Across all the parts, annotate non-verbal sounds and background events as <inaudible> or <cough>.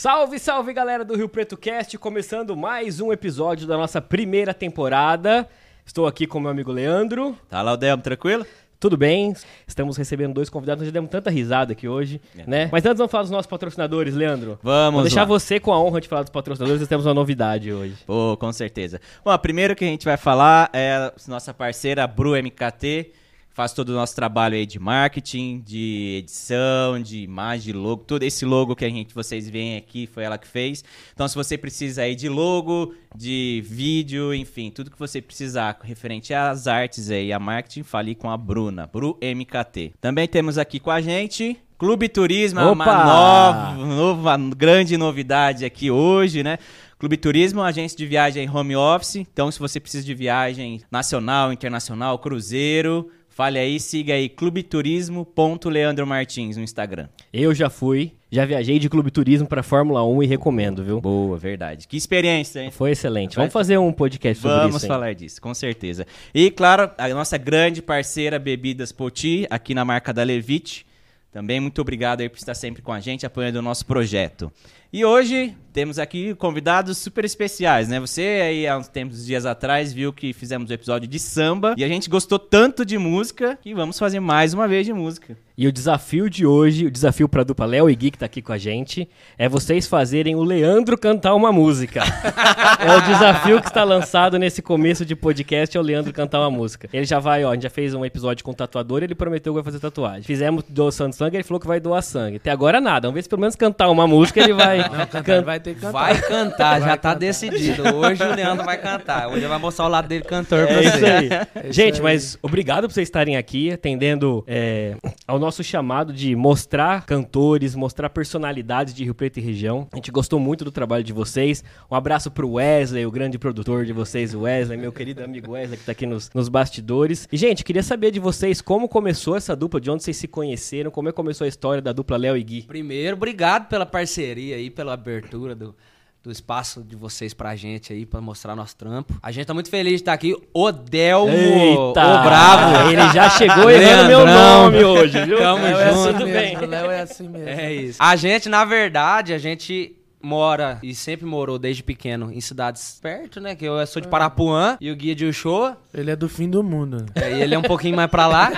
Salve, salve galera do Rio Preto Cast, começando mais um episódio da nossa primeira temporada. Estou aqui com meu amigo Leandro. Tá, Laudemo, tranquilo? Tudo bem? Estamos recebendo dois convidados, nós já demos tanta risada aqui hoje, né? Mas antes vamos falar dos nossos patrocinadores, Leandro. Vamos Vou deixar lá. você com a honra de falar dos patrocinadores, nós temos uma novidade hoje. Pô, com certeza. Bom, a primeira que a gente vai falar é a nossa parceira Bru MKT, faz todo o nosso trabalho aí de marketing, de edição, de imagem, de logo, todo esse logo que a gente vocês veem aqui foi ela que fez. Então, se você precisa aí de logo, de vídeo, enfim, tudo que você precisar referente às artes aí, a marketing, fale com a Bruna, Bru MKT. Também temos aqui com a gente Clube Turismo, uma Opa! nova, nova grande novidade aqui hoje, né? Clube Turismo, agência de viagem home office. Então, se você precisa de viagem nacional, internacional, cruzeiro, fale aí, siga aí clubeturismo.leandro Martins no Instagram. Eu já fui, já viajei de clube turismo para Fórmula 1 e recomendo, viu? Boa, verdade. Que experiência, hein? Foi excelente. Vai- Vamos fazer um podcast sobre Vamos isso. hein? falar disso, com certeza. E, claro, a nossa grande parceira Bebidas Poti, aqui na marca da Levite. Também muito obrigado aí por estar sempre com a gente, apoiando o nosso projeto. E hoje temos aqui convidados super especiais, né? Você aí há uns tempos, dias atrás, viu que fizemos o episódio de samba e a gente gostou tanto de música que vamos fazer mais uma vez de música. E o desafio de hoje, o desafio pra dupla Léo e Gui, que tá aqui com a gente, é vocês fazerem o Leandro cantar uma música. <laughs> é o desafio que está lançado nesse começo de podcast, é o Leandro cantar uma música. Ele já vai, ó, a gente já fez um episódio com o tatuador, ele prometeu que vai fazer tatuagem. Fizemos doação de sangue, ele falou que vai doar sangue. Até agora nada, vamos ver se pelo menos cantar uma música ele vai... can- Vai ter que cantar. Vai cantar, já Vai tá cantar. decidido. Hoje o Leandro vai cantar. Hoje ele vai mostrar o lado dele cantor pra É isso aí. isso Gente, aí. mas obrigado por vocês estarem aqui, atendendo é, ao nosso chamado de mostrar cantores, mostrar personalidades de Rio Preto e região. A gente gostou muito do trabalho de vocês. Um abraço pro Wesley, o grande produtor de vocês, o Wesley, meu querido amigo Wesley, que tá aqui nos, nos bastidores. E, gente, queria saber de vocês como começou essa dupla, de onde vocês se conheceram, como é que começou a história da dupla Léo e Gui. Primeiro, obrigado pela parceria aí, pela abertura do, do espaço de vocês pra gente aí, pra mostrar nosso trampo. A gente tá muito feliz de estar aqui. O Delmo, o Bravo. <laughs> Ele já chegou errando meu nome hoje, viu? Tamo Mas é junto. Tudo bem. O Léo é assim <laughs> mesmo. É isso. A gente, na verdade, a gente mora e sempre morou desde pequeno em cidades perto, né? Que eu sou de Parapuã e o guia de Uchoa. Ele é do fim do mundo. É, e ele é um pouquinho mais pra lá.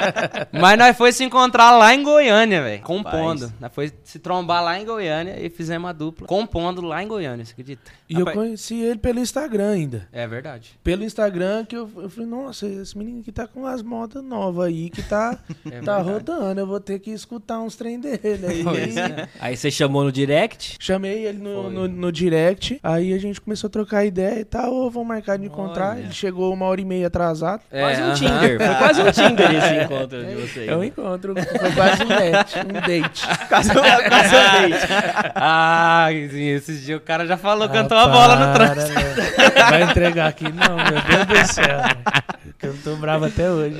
<laughs> Mas nós foi se encontrar lá em Goiânia, velho. Compondo. Nós foi se trombar lá em Goiânia e fizemos uma dupla. Compondo lá em Goiânia, você acredita? E eu Rapaz, conheci ele pelo Instagram ainda. É verdade. Pelo Instagram que eu, eu falei, nossa, esse menino aqui tá com as modas novas aí, que tá, <laughs> tá rodando. Eu vou ter que escutar uns trem dele. Aí, Pois é. Aí você chamou no direct. Chamei ele no, no, no direct, aí a gente começou a trocar ideia e tal, ô, vamos marcar de encontrar. Olha. Ele chegou uma hora e meia atrasado. Quase um aham. Tinder. Foi quase um Tinder esse <laughs> encontro de vocês. É um encontro, foi quase um date, um date. <laughs> Quase um quase um date. <laughs> Ah, sim, esses dias o cara já falou, cantou Ah, a bola no para, trânsito. Vai entregar aqui? Não, meu Deus do céu. Que eu tô bravo até hoje.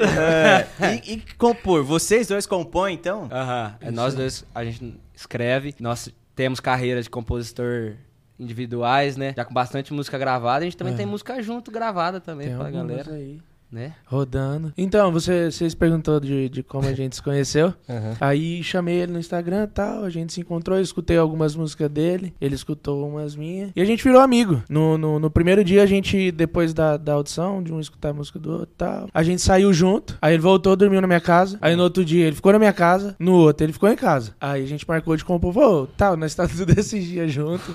e, e compor, vocês dois compõem então? Aham. É, nós dois, a gente escreve. Nós temos carreira de compositor individuais, né? Já com bastante música gravada. A gente também É. tem música junto gravada também Tem pra galera, aí. Né? Rodando. Então, você, vocês perguntou de, de como a gente se conheceu. <laughs> Aí chamei ele no Instagram e tal. A gente se encontrou, eu escutei algumas músicas dele. Ele escutou umas minhas. E a gente virou amigo. No, no, no primeiro dia, a gente, depois da, da audição, de um escutar a música do outro e tal, a gente saiu junto. Aí ele voltou, dormiu na minha casa. Aí no outro dia ele ficou na minha casa. No outro, ele ficou em casa. Aí a gente marcou de compor. Pô, tal, nós tá <laughs> tudo esses dias junto.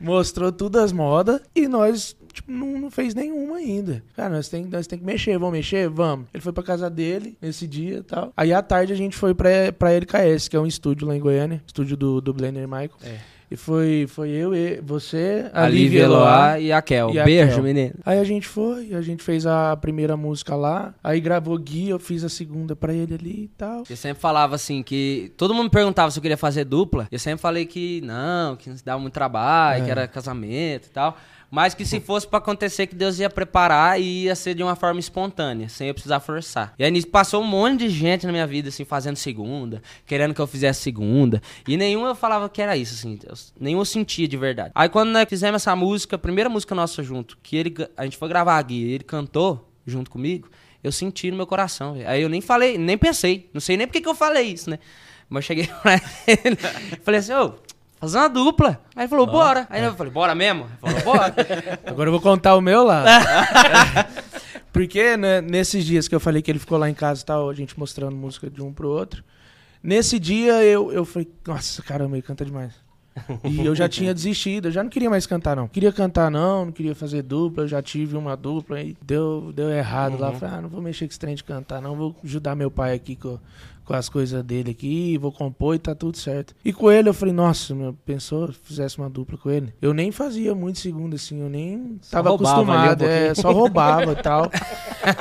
Mostrou tudo as modas. E nós tipo, não, não fez nenhuma ainda. Cara, nós tem, nós tem que mexer, vamos mexer? Vamos. Ele foi pra casa dele nesse dia e tal. Aí à tarde a gente foi pra, pra LKS, que é um estúdio lá em Goiânia, estúdio do, do Blender Michael. É. E foi, foi eu, e você, a, A Lívia Eloá. E a Kel. e a Beijo, Kel. menino. Aí a gente foi, a gente fez a primeira música lá, aí gravou Gui, eu fiz a segunda pra ele ali e tal. Eu sempre falava assim que. Todo mundo me perguntava se eu queria fazer dupla. Eu sempre falei que não, que não dava muito trabalho, É. que era casamento e tal. Mas que se fosse pra acontecer, que Deus ia preparar e ia ser de uma forma espontânea, sem eu precisar forçar. E aí nisso passou um monte de gente na minha vida, assim, fazendo segunda, querendo que eu fizesse segunda. E nenhum eu falava que era isso, assim. eu- nenhum eu sentia de verdade. Aí quando nós fizemos essa música, a primeira música nossa junto, que ele, a gente foi gravar aqui, ele cantou junto comigo, eu senti no meu coração. velho. Aí eu nem falei, nem pensei. Não sei nem porque que eu falei isso, né? Mas eu cheguei <laughs> pra ele falei assim, ô, fazer uma dupla. Aí ele falou, bora. Aí eu falei, bora mesmo? Ele falou, bora. <laughs> Agora eu vou contar o meu lado. <laughs> Porque né, nesses dias que eu falei que ele ficou lá em casa e tal, a gente mostrando música de um pro outro. Nesse dia eu, eu falei, nossa, caramba, ele canta demais. E eu já tinha <laughs> desistido, eu já não queria mais cantar, não. Queria cantar, não, não queria fazer dupla, eu já tive uma dupla e deu, deu errado lá. Falei, ah, não vou mexer com esse trem de cantar, não, vou ajudar meu pai aqui com, com as coisas dele aqui, vou compor e tá tudo certo. E com ele eu falei, nossa, meu, pensou, se fizesse uma dupla com ele? Eu nem fazia muito segundo assim, eu nem tava roubava ali um acostumado, é, só roubava e <laughs> tal.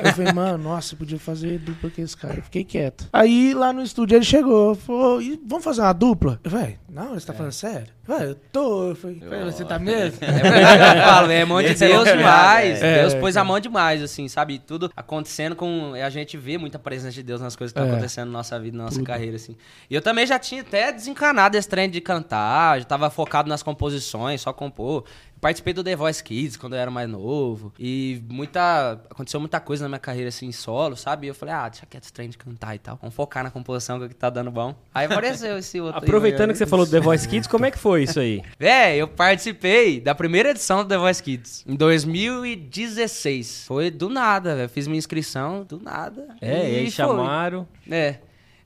Eu falei, mano, nossa, podia fazer dupla com esse cara. Eu fiquei quieto. Aí lá no estúdio ele chegou, falou, "E vamos fazer uma dupla? Eu falei, não, você tá falando sério? Vai, eu tô. Eu falei, "Falei, você tá <laughs> mesmo? É eu falo, é mão de é Deus demais. é. Deus É, pôs a mão demais, assim, sabe? Tudo acontecendo com. A gente vê muita presença de Deus nas coisas que estão É. acontecendo na nossa vida, na nossa carreira, assim. E eu também já tinha até desencanado esse trem de cantar, já tava focado nas composições, só compor. Participei do The Voice Kids quando eu era mais novo. E muita. Aconteceu muita coisa na minha carreira, assim, solo, sabe? E eu falei, ah, deixa quieto esse trem de cantar e tal. Vamos focar na composição que é tá dando bom. Aí apareceu esse outro. aí, Aproveitando mas- que você falou do The Voice Kids, como é que foi isso aí? Véi, <laughs> eu participei da primeira edição do The Voice Kids em 2016. Foi do nada, velho. Fiz minha inscrição do nada. É, e aí chamaram. É,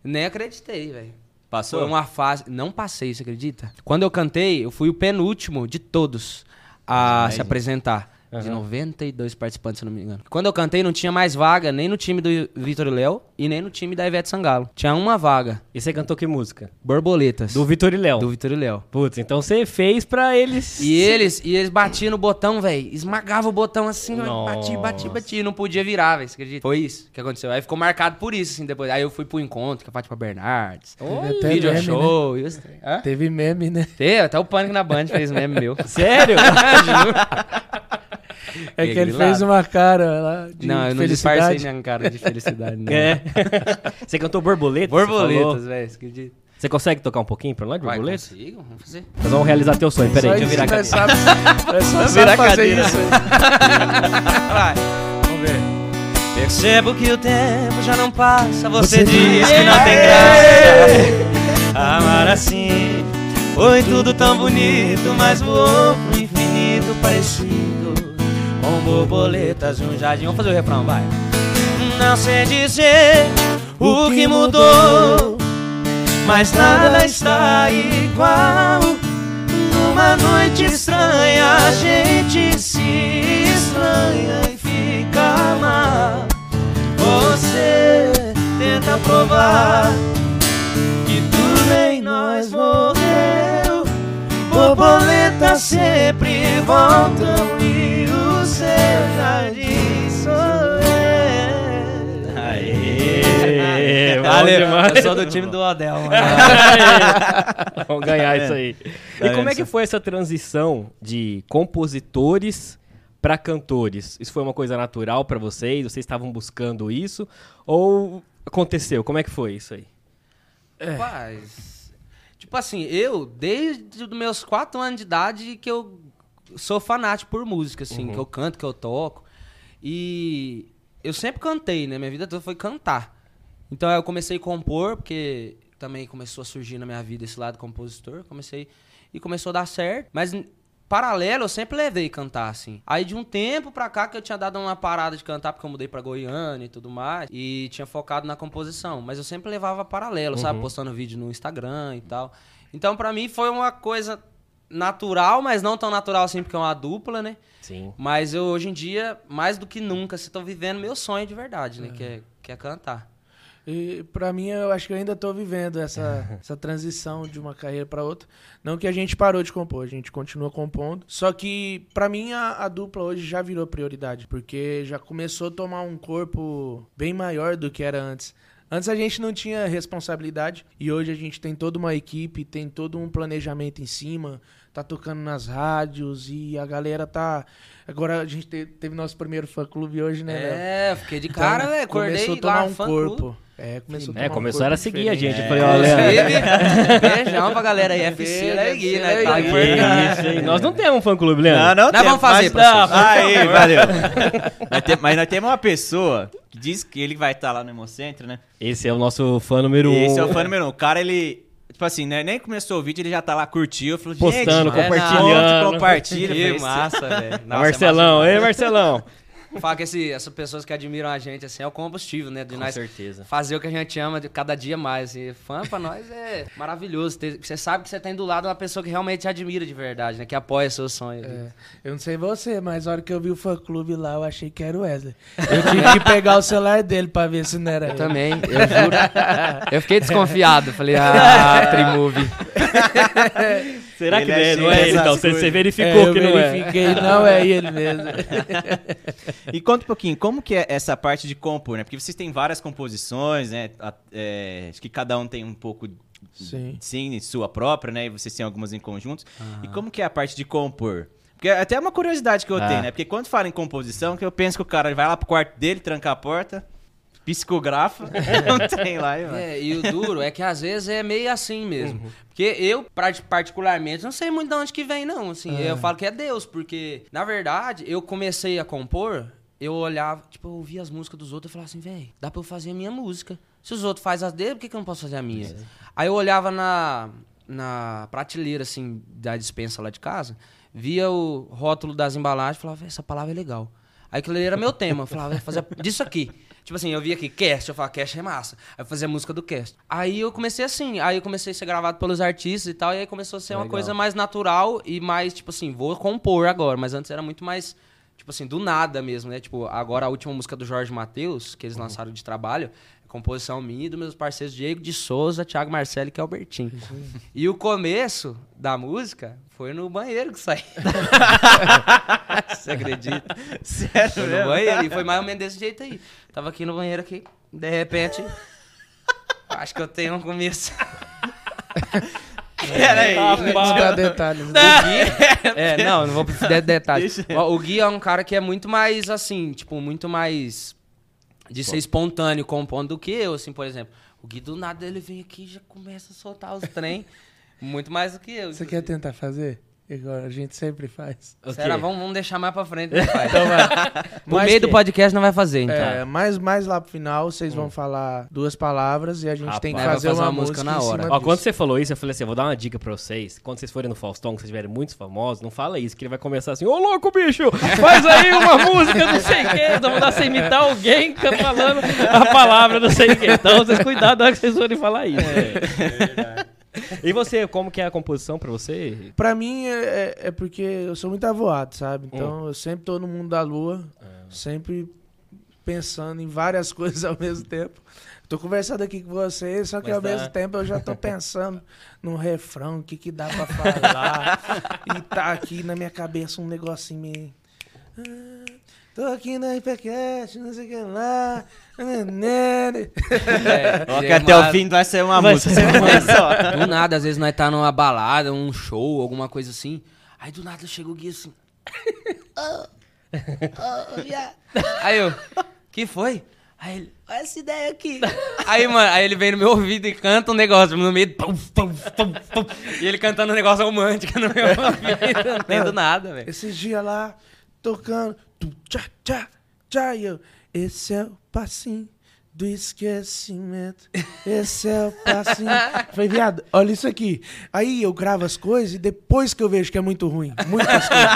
nem acreditei, velho. Passou? Foi uma fase. Não passei, você acredita? Quando eu cantei, eu fui o penúltimo de todos a se apresentar. De 92 participantes, se não me engano. Quando eu cantei, não tinha mais vaga nem no time do Vitor e Léo e nem no time da Ivete Sangalo. Tinha uma vaga. E você cantou que música? Borboletas. Do Vitor e Léo. do Vitor e Léo. Putz, então você fez pra eles. E eles, e eles batiam no botão, velho. Esmagava o botão assim, ó, Nossa. batia, batia. E não podia virar, velho. Você acredita? Foi isso que aconteceu. Aí ficou marcado por isso, assim, depois. Aí eu fui pro encontro com a Fátima Bernardes. Teve até Video meme, show. e os- Hã? Teve meme, né? Teve, até o Pânico na Band fez meme meu. <laughs> Sério? <laughs> É que ele fez uma cara lá de não, eu não disfarcei felicidade. minha cara de felicidade, não. <laughs> é. <laughs> Você cantou borboletas? Borboletas, velho. Você consegue tocar um pouquinho pra nós de Vai, borboletas? consigo? Vamos fazer. Nós vamos realizar teu sonho. Peraí, deixa eu virar a cadeira. sabe- nós só Virar sabe a fazer cadeira. isso. <laughs> Vai. Vamos ver. Percebo que o tempo já não passa, você, Você diz diz que não tem graça. Amar assim foi tudo tão bonito, mas voou pro infinito parecido com borboletas num jardim. Vamos fazer o refrão, vai. Não sei dizer o que mudou, mas nada está igual. Numa noite estranha, a gente se estranha e fica mal. Você tenta provar que tudo em nós morreu. Borboletas sempre voltam <laughs> Valeu, demais. eu sou do time do Odell, mano. Aê. Vamos ganhar isso aí. E Tá como é que foi essa transição de compositores pra cantores? Isso foi uma coisa natural pra vocês? Vocês estavam buscando isso? Ou aconteceu? Como é que foi isso aí? Rapaz, tipo assim, eu, desde os meus quatro anos de idade, que eu sou fanático por música, assim, que eu canto, que eu toco. E eu sempre cantei, né? Minha vida toda foi cantar. Então eu comecei a compor, porque também começou a surgir na minha vida esse lado compositor. Comecei e começou a dar certo. Mas paralelo, eu sempre levei cantar, assim. Aí de um tempo pra cá que eu tinha dado uma parada de cantar, porque eu mudei pra Goiânia e tudo mais. E tinha focado na composição. Mas eu sempre levava paralelo, sabe? Postando vídeo no Instagram e tal. Então pra mim foi uma coisa natural, mas não tão natural assim, porque é uma dupla, né? Sim. Mas eu, hoje em dia, mais do que nunca, estou vivendo meu sonho de verdade, né? Que, é, que é cantar. E pra mim, eu acho que eu ainda tô vivendo essa, <laughs> essa transição de uma carreira pra outra. Não que a gente parou de compor, a gente continua compondo. Só que pra mim a, a dupla hoje já virou prioridade, porque já começou a tomar um corpo bem maior do que era antes. Antes a gente não tinha responsabilidade e hoje a gente tem toda uma equipe, tem todo um planejamento em cima, tá tocando nas rádios e a galera tá. Agora a gente te- teve nosso primeiro fã clube hoje, né, Léo? É, fiquei de Então, cara, velho. Acordei Começou a tomar um fã corpo. clube. É, começou a tomar É, um começaram a seguir a gente. Eu falei, olha. Inclusive, <laughs> beijão pra galera aí, FC da Gui, né? Tá importante. Isso aí. <laughs> Nós não temos um fã clube, Leandro. Não, não Nós vamos fazer, mas-. Aí, valeu. <laughs> Nós tem- mas nós temos uma pessoa que diz que ele vai estar lá no Hemocentro, né? Esse é o nosso fã número um. Esse é o fã número um. O cara, ele Tipo assim, né? Nem começou o vídeo, ele já tá lá, curtiu. Falou, Postando, gente, compartilhando. compartilha. Que massa, velho. <laughs> Nossa, é Marcelão, massa ei, Marcelão. <laughs> Fala que esse, essas pessoas que admiram a gente, assim, é o combustível, né? De Com nós certeza. fazer o que a gente ama de cada dia mais. E fã pra nós é maravilhoso. Você sabe que você tem do lado uma pessoa que realmente te admira de verdade, né? Que apoia seus sonhos. É, eu não sei você, mas a hora que eu vi o fã clube lá, eu achei que era o Wesley. Eu tive que pegar o celular dele pra ver se não era Eu ele. também, eu juro. Eu fiquei desconfiado. Falei, ah, <laughs> Trimove. Será Ele que é não é ele, então? Você, verificou É, eu que não é. verifiquei, não é ele mesmo. <laughs> E conta um pouquinho, como que é essa parte de compor, né? Porque vocês têm várias composições, né? É, acho que cada um tem um pouco, Sim. sim, sua própria, né? E vocês têm algumas em conjuntos. E como que é a parte de compor? Porque até é uma curiosidade que eu Ah. tenho, né? Porque quando fala em composição, que eu penso que o cara vai lá pro quarto dele, tranca a porta, psicografa, <laughs> não tem lá, e vai. É, e o duro é que às vezes é meio assim mesmo. Porque eu, part- particularmente, não sei muito de onde que vem, não. Assim, eu falo que é Deus, porque, na verdade, eu comecei a compor, eu olhava, tipo, eu ouvia as músicas dos outros e falava assim, velho, dá pra eu fazer a minha música. Se os outros fazem as dele, por que, que eu não posso fazer a minha? Aí eu olhava na, na prateleira, assim, da dispensa lá de casa, via o rótulo das embalagens e falava, "Véi, essa palavra é legal. Aí aquilo ali era meu tema. Eu falava, "Vou fazer disso aqui. Tipo assim, eu via aqui, cast, eu falava, cast é massa. Aí eu fazia a música do cast. Aí eu comecei assim, aí eu comecei a ser gravado pelos artistas e tal, e aí começou a ser uma Legal. coisa mais natural e mais, tipo assim, vou compor agora. Mas antes era muito mais, tipo assim, do nada mesmo, né? Tipo, agora a última música do Jorge Matheus, que eles lançaram de trabalho, é composição minha e dos meus parceiros Diego de Souza, Thiago Marcelo e Kelbertin. E o começo da música foi no banheiro que saiu. <laughs> Você acredita? Sério Foi no banheiro e foi mais ou menos desse jeito aí. Tava aqui no banheiro aqui, de repente. acho que eu tenho um começo. <laughs> Peraí. Não dá detalhes. <laughs> O Gui. É, não, não vou dar detalhes. O Gui é um cara que é muito mais assim, tipo, muito mais de ser espontâneo compondo do que eu, assim, por exemplo. O Gui do nada ele vem aqui e já começa a soltar os trem. <laughs> muito mais do que eu. Você quer tentar fazer? Igual a gente sempre faz. Será? Vamos, vamos deixar mais pra frente, <laughs> né, pai? Então. No <laughs> Mas meio do que- podcast não vai fazer, então. É, mais, mais lá pro final, vocês vão falar duas palavras e a gente Rapaz. tem que fazer fazer, uma uma, música na hora. Ó, quando você falou isso, eu falei assim: eu vou dar uma dica pra vocês. Quando vocês forem no Faustão, que vocês estiverem muito famosos, não fala isso, que ele vai começar assim: Ô louco, bicho, faz aí uma música, não sei o quê. Então vou dar você imitar alguém que tá falando a palavra, não sei o quê. Então vocês cuidado na hora que vocês forem falar isso. E você, como que é a composição pra você? Pra mim é, é- é porque eu sou muito avoado, sabe? Então eu sempre tô no mundo da lua, sempre pensando em várias <laughs> coisas ao mesmo tempo. Tô conversando aqui com vocês, só que Mas ao tá- mesmo tempo eu já tô pensando <laughs> no refrão, o que que dá pra falar. <laughs> e tá aqui na minha cabeça um negocinho meio... Ah, Tô aqui na Hypercast, não sei o que lá. É, Ó, que até o massa. fim vai ser uma Vai música. ser <laughs> só. Do nada, às vezes nós tá numa balada, um show, alguma coisa assim. Aí do nada chega o Gui assim. Aí eu, que foi? Aí ele, olha essa ideia aqui. Aí, mano, aí ele vem no meu ouvido e canta um negócio no meio. Tum, tum, tum, tum, e ele cantando um negócio romântico no meu <laughs> ouvido. Não tem do nada, velho. Esses dias lá, tocando. Tu, tchá, tchá, tchá, e eu. Esse é o passinho do esquecimento. Esse é o passinho. <laughs> Falei, viado, olha isso aqui. Aí eu gravo as coisas e depois que eu vejo que é muito ruim. Muitas <laughs> coisas.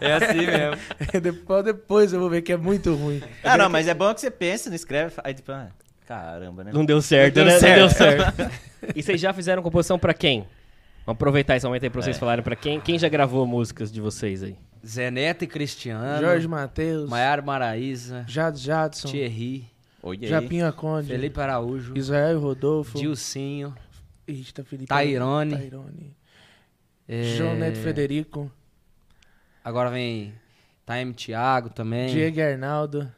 É assim mesmo. <laughs> depois, depois eu vou ver que é muito ruim. Ah, não, mas é bom que você pensa, não escreve, aí tipo, ah, caramba, né? Não deu certo, Não né? deu Não deu certo. e vocês já fizeram composição pra quem? Vamos aproveitar esse momento aí pra vocês falarem pra quem. Quem já gravou músicas de vocês aí? Zé Neto e Cristiano. Jorge Matheus, Maiara Maraíza. Jad Jadson, Thierry. Japinha Conde, Felipe Araújo. Israel Rodolfo, Dilcinho. Eita, Felipe Tairone. Tairone. é, João Neto Federico, Agora vem Time Thiago também. Diego Arnaldo.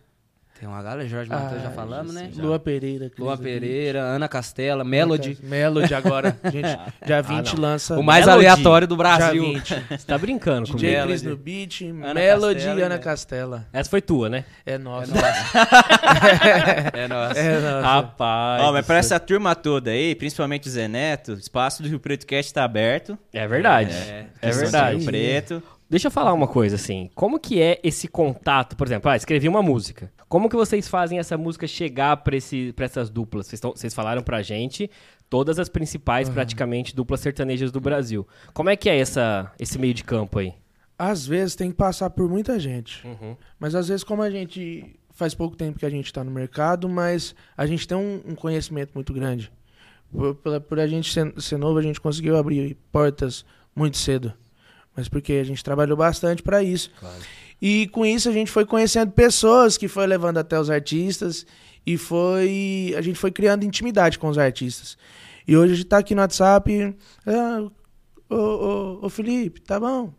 Tem uma galera, Jorge Matheus já Ah, falamos, né? Lua Pereira. Cris Lua Pereira, Ana Castela. Melody. Melody agora. <laughs> Gente, dia 20 não. lança. O mais Melody. aleatório do Dia Brasil. 20. <laughs> Você tá brincando comigo. DJ Melody. Cris no beat, Ana Melody Castela Ana Melody. Castela. Essa foi tua, né? É nossa. <laughs> É nossa. É nossa. Rapaz. Ó, mas pra essa turma toda aí, principalmente o Zé Neto, o espaço do Rio Preto Cast tá aberto. É verdade. É. É, verdade. Rio Preto. Deixa eu falar uma coisa assim. Como que é esse contato? Por exemplo, ah, escrevi uma música. Como que vocês fazem essa música chegar pra essas duplas? Vocês, tão- vocês falaram pra gente todas as principais, praticamente, duplas sertanejas do Brasil. Como é que é essa, esse meio de campo aí? Às vezes tem que passar por muita gente. Uhum. Mas às vezes, como a gente faz pouco tempo que a gente está no mercado, mas a gente tem um, um conhecimento muito grande. Por, pela- por a gente ser, ser novo, a gente conseguiu abrir portas muito cedo. Mas porque a gente trabalhou bastante para isso. E com isso a gente foi conhecendo pessoas que foi levando até os artistas e foi a gente foi criando intimidade com os artistas. E hoje a gente tá aqui no WhatsApp, ah, ô, ô, ô Felipe, tá bom?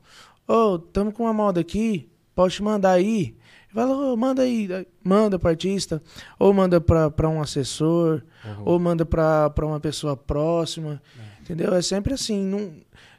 Ô, tamo com uma moda aqui, posso te mandar aí? Fala, ô, manda aí, manda pro artista, ou manda pra, pra um assessor, ou manda pra, pra uma pessoa próxima, entendeu? É sempre assim, não,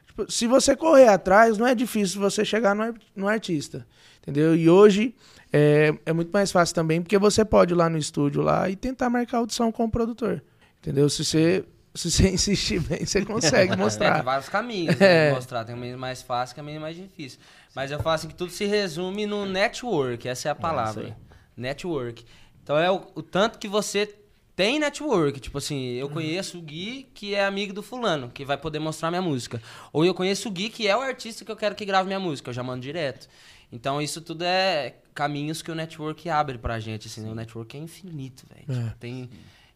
tipo, se você correr atrás, não é difícil você chegar no, no artista, entendeu? E hoje é, é muito mais fácil também, porque você pode ir lá no estúdio lá e tentar marcar audição com o produtor, entendeu? Se você, se você <laughs> insistir bem, você consegue <laughs> É, tem mostrar. vários caminhos né, É. de mostrar. Tem caminho mais fácil, caminho mais difícil. Mas eu falo assim que tudo se resume no network, essa é a palavra. network. Então é o, o tanto que você tem network. Tipo assim, eu conheço o Gui, que é amigo do fulano, que vai poder mostrar minha música. Ou eu conheço o Gui, que é o artista que eu quero que grave minha música, eu já mando direto. Então isso tudo é caminhos que o network abre pra gente. Assim, né? O network é infinito, velho. É. Tipo, tem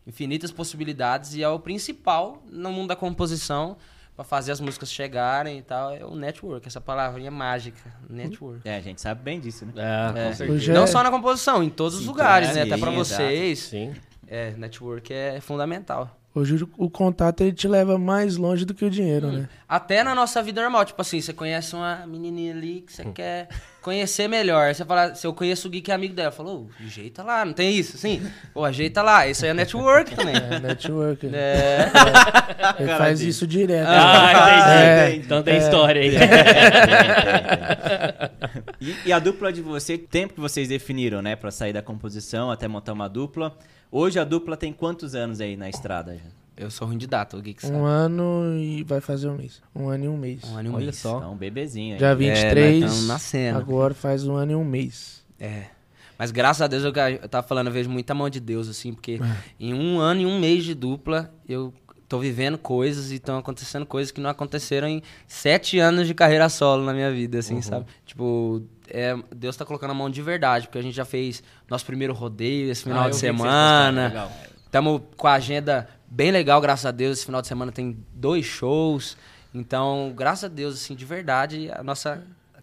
infinitas possibilidades e é o principal no mundo da composição pra fazer as músicas chegarem e tal. É o network, essa palavrinha mágica. Network. É, a gente sabe bem disso, né? É, É. com certeza. Não só na composição, em todos os lugares, né? Até pra exato. vocês. Sim. É, network é fundamental. Hoje o contato ele te leva mais longe do que o dinheiro, né? Até na nossa vida normal, tipo assim, você conhece uma menininha ali que você quer conhecer melhor. Você fala, se eu conheço o Gui que é amigo dela, falou, ajeita lá, não tem isso? Sim, pô, ajeita lá. Isso aí é network <laughs> também. É, network. É. Ele Cara faz isso direto. Ah, entendi. É. Então tem história aí. <laughs> <laughs> E, e a dupla de você, tempo que vocês definiram, né, Pra sair da composição até montar uma dupla. Hoje a dupla tem quantos anos aí na estrada? já? Eu sou ruim de data, o Gui que sabe. Um ano e vai fazer um mês. Um ano e um mês. Um ano e um Olha mês. só. É um bebezinho aí. Dia É, 23, nós tamo nascendo. agora faz um ano e um mês. É. Mas graças a Deus, eu, eu tava falando, eu vejo muita mão de Deus, assim, porque É. em um ano e um mês de dupla, eu tô vivendo coisas e estão acontecendo coisas que não aconteceram em sete anos de carreira solo na minha vida, assim, sabe? Tipo, é, Deus tá colocando a mão de verdade, porque a gente já fez nosso primeiro rodeio esse final Ah, de semana. Estamos com a agenda bem legal, graças a Deus. Esse final de semana tem dois shows. Então, graças a Deus, assim, de verdade, a nossa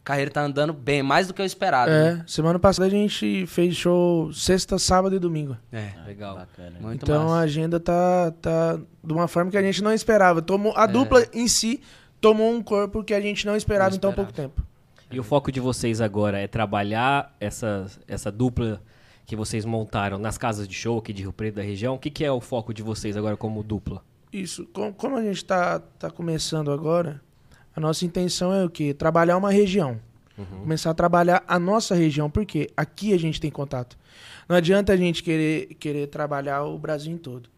carreira tá andando bem, mais do que eu esperado. né? É, semana passada a gente fez show sexta, sábado e domingo. É, legal. Bacana. Muito então massa. a agenda tá, tá de uma forma que a gente não esperava. Tomou, É. a dupla em si tomou um corpo que a gente não esperava Não em tão esperava. pouco tempo. E o foco de vocês agora é trabalhar essa, essa dupla que vocês montaram nas casas de show aqui de Rio Preto da região. O que, que é o foco de vocês agora como dupla? Isso, com- como a gente tá, tá começando agora, a nossa intenção é o quê? Trabalhar uma região. Começar a trabalhar a nossa região, porque aqui a gente tem contato. Não adianta a gente querer, querer trabalhar o Brasil em todo.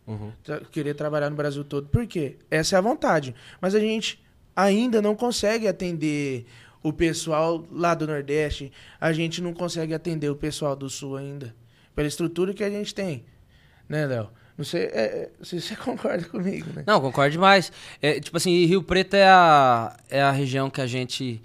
Tra- Querer trabalhar no Brasil todo. Por quê? Essa é a vontade. Mas a gente ainda não consegue atender o pessoal lá do Nordeste. A gente não consegue atender o pessoal do Sul ainda. Pela estrutura que a gente tem. Né, Léo? Não sei é, é, se você <laughs> concorda comigo, né? Não, concordo demais. É, tipo assim, Rio Preto é a, é a região que a gente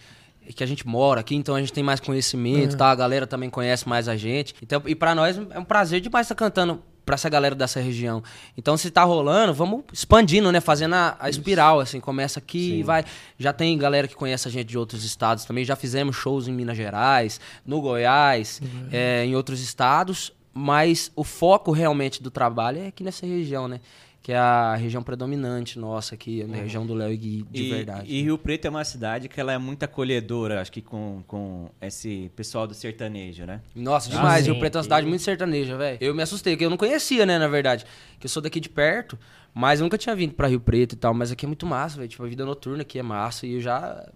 que a gente mora aqui, então a gente tem mais conhecimento, tá? A galera também conhece mais a gente. Então, e pra nós é um prazer demais estar cantando pra essa galera dessa região. Então, se tá rolando, vamos expandindo, né? Fazendo a, a espiral, assim. Começa aqui e vai... Já tem galera que conhece a gente de outros estados também. Já fizemos shows em Minas Gerais, no Goiás, é, em outros estados. Mas o foco realmente do trabalho é aqui nessa região, né? Que é a região predominante nossa aqui, a região do Léo e Gui, de e, verdade. E Rio Preto é uma cidade que ela é muito acolhedora, acho que com, com esse pessoal do sertanejo, né? Nossa, Ah, demais. sim. Rio Preto é uma cidade muito sertaneja, velho. Eu me assustei, porque eu não conhecia, né, na verdade. Que eu sou daqui de perto, mas eu nunca tinha vindo pra Rio Preto e tal. Mas aqui é muito massa, velho. Tipo, a vida noturna aqui é massa e eu já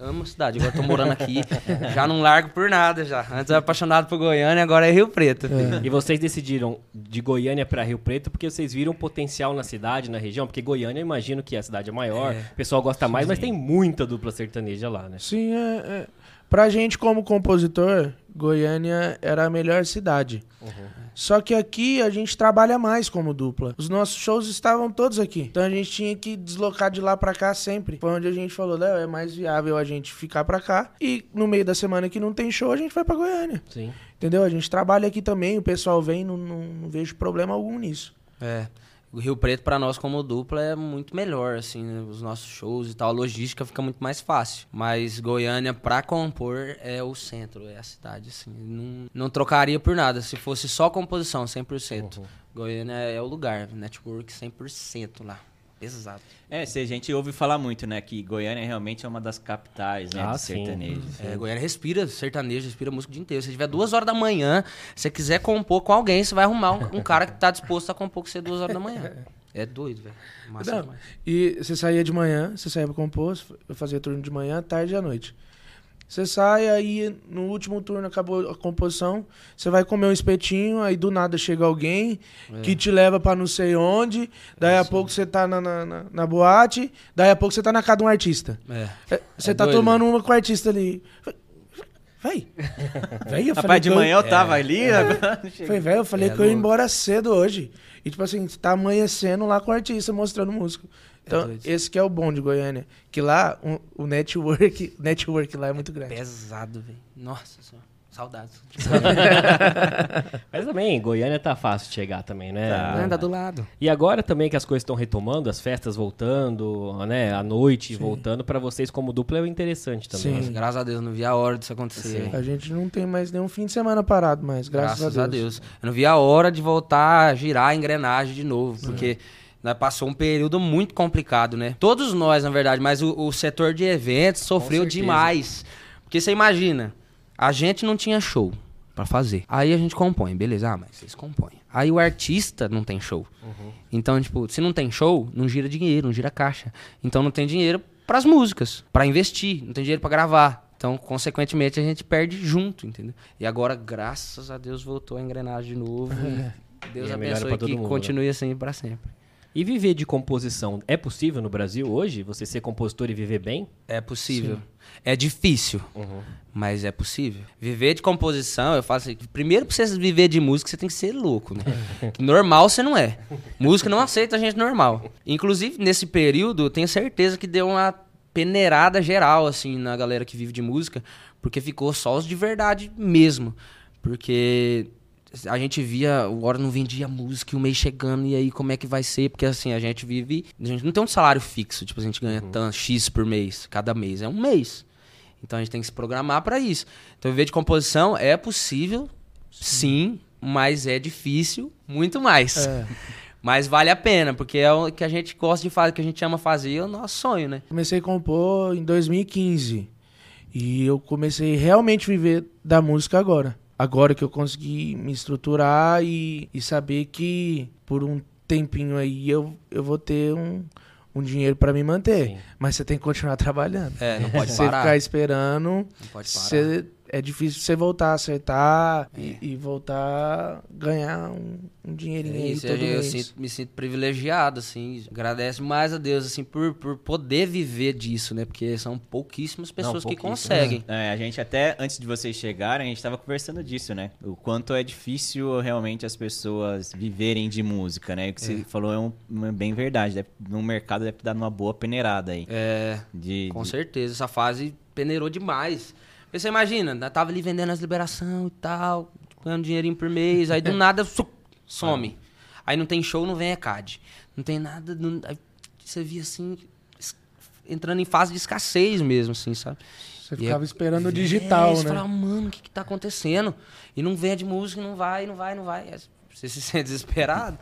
amo a cidade. Agora eu tô morando aqui, <laughs> já não largo por nada já. Antes eu era apaixonado por Goiânia, agora é Rio Preto. E vocês decidiram de Goiânia para Rio Preto porque vocês viram potencial na cidade, na região? Porque Goiânia, eu imagino que a cidade é maior, o pessoal gosta mais, mas tem muita dupla sertaneja lá, né? Sim, é, é. Pra gente como compositor, Goiânia era a melhor cidade. Só que aqui a gente trabalha mais como dupla. Os nossos shows estavam todos aqui. Então a gente tinha que deslocar de lá pra cá sempre. Foi onde a gente falou, Léo, é mais viável a gente ficar pra cá. E no meio da semana que não tem show, a gente vai pra Goiânia. Sim. Entendeu? A gente trabalha aqui também, o pessoal vem, não, não, não vejo problema algum nisso. É. O Rio Preto, pra nós, como dupla, é muito melhor, assim, né? Os nossos shows e tal, a logística fica muito mais fácil. Mas Goiânia, pra compor, é o centro, é a cidade, assim. Não, não trocaria por nada. Se fosse só composição, 100%. Goiânia é o lugar, network 100% lá. Exato. É, se a gente ouve falar muito, né, que Goiânia realmente é uma das capitais, né, Ah, sim. sertanejo. É, Goiânia respira sertanejo, respira música o dia inteiro. Se tiver duas horas da manhã, se você quiser compor com alguém, você vai arrumar um, um cara que tá disposto a compor com você duas horas da manhã. É doido, velho. Massa Não, demais. E você saía de manhã, você saía pra compor, eu fazia turno de manhã, tarde e à noite. Você sai, aí no último turno acabou a composição, você vai comer um espetinho, aí do nada chega alguém É. que te leva pra não sei onde, daí a pouco você tá na, na, na- na boate, daí a pouco você tá na casa de um artista. É. É, Você É tá doido, tomando uma com o artista ali. Véi, véi, eu falei Rapaz, de que eu- manhã eu tava ali, agora Falei, velho, eu falei É que eu ia embora cedo hoje. E tipo assim, tá amanhecendo lá com o artista mostrando música. Então, doido. esse que é o bom de Goiânia. Que lá, o, o network, <laughs> network lá é muito grande. Pesado, velho. Nossa senhora. Saudades. <laughs> Mas também, Goiânia tá fácil de chegar também, né? Tá. Anda do lado. E agora também que as coisas estão retomando, as festas voltando, né? A noite voltando, pra vocês como dupla é interessante também. Sim. Graças a Deus, eu não vi a hora disso acontecer. Sim. A gente não tem mais nenhum fim de semana parado mais, graças, Graças, a, Deus. Eu não vi a hora de voltar a girar a engrenagem de novo, porque nós passou um período muito complicado, né? Todos nós, na verdade, mas o, o setor de eventos sofreu demais. Porque você imagina, a gente não tinha show pra fazer. Aí a gente compõe, beleza? Ah, mas vocês compõem. Aí o artista não tem show. Então, tipo, se não tem show, não gira dinheiro, não gira caixa. Então não tem dinheiro pras músicas, pra investir, não tem dinheiro pra gravar. Então, consequentemente, a gente perde junto, entendeu? E agora, graças a Deus, voltou a engrenagem de novo. e <laughs> Deus E é melhor abençoe que mundo, né? continue assim pra sempre. E viver de composição, é possível no Brasil hoje? Você ser compositor e viver bem? É possível. É difícil, mas é possível. Viver de composição, eu falo assim, primeiro pra você viver de música, você tem que ser louco, né? <laughs> normal você não é. Música não aceita gente normal. Inclusive, nesse período, eu tenho certeza que deu uma peneirada geral, assim, na galera que vive de música, porque ficou só os de verdade mesmo. Porque a gente via, o hora não vendia música e o mês chegando, e aí como é que vai ser? Porque assim, a gente vive. A gente não tem um salário fixo, tipo, a gente ganha tanto X por mês, cada mês. É um mês. Então a gente tem que se programar pra isso. Então viver de composição é possível, sim, mas é difícil, muito mais. É. <laughs> Mas vale a pena, porque é o que a gente gosta de fazer, que a gente ama fazer, é o nosso sonho, né? Comecei a compor em 2015. E eu comecei realmente a viver da música agora. Agora que eu consegui me estruturar e, e saber que por um tempinho aí eu, eu vou ter um, um dinheiro pra me manter. Sim. Mas você tem que continuar <laughs> trabalhando. É, não pode parar. você ficar esperando, Não pode parar. você, é difícil você voltar a acertar É. e, e voltar a ganhar um, um dinheirinho É aí isso, todo eu, eu mês. sinto- me sinto privilegiado, assim. Agradeço mais a Deus, assim, por, por poder viver disso, né? Porque são pouquíssimas pessoas que pouquíssimas. conseguem. É, a gente até, antes de vocês chegarem, a gente tava conversando disso, né? O quanto é difícil realmente as pessoas viverem de música, né? O que você falou é, um, é bem verdade. Deve, no mercado deve ter dado uma boa peneirada aí. É, De, com de- certeza. Essa fase peneirou demais. Porque Você imagina, tava ali vendendo as liberação e tal, ganhando dinheirinho por mês, aí do <laughs> nada su- some. Aí não tem show, não vem ECAD. Não tem nada. não- você via assim, entrando em fase de escassez mesmo, assim, sabe? Você ficava é- esperando o É, digital, você né? Falava, mano, o que que tá acontecendo? E não vende música, não vai, não vai, não vai. Você <laughs> se sente desesperado.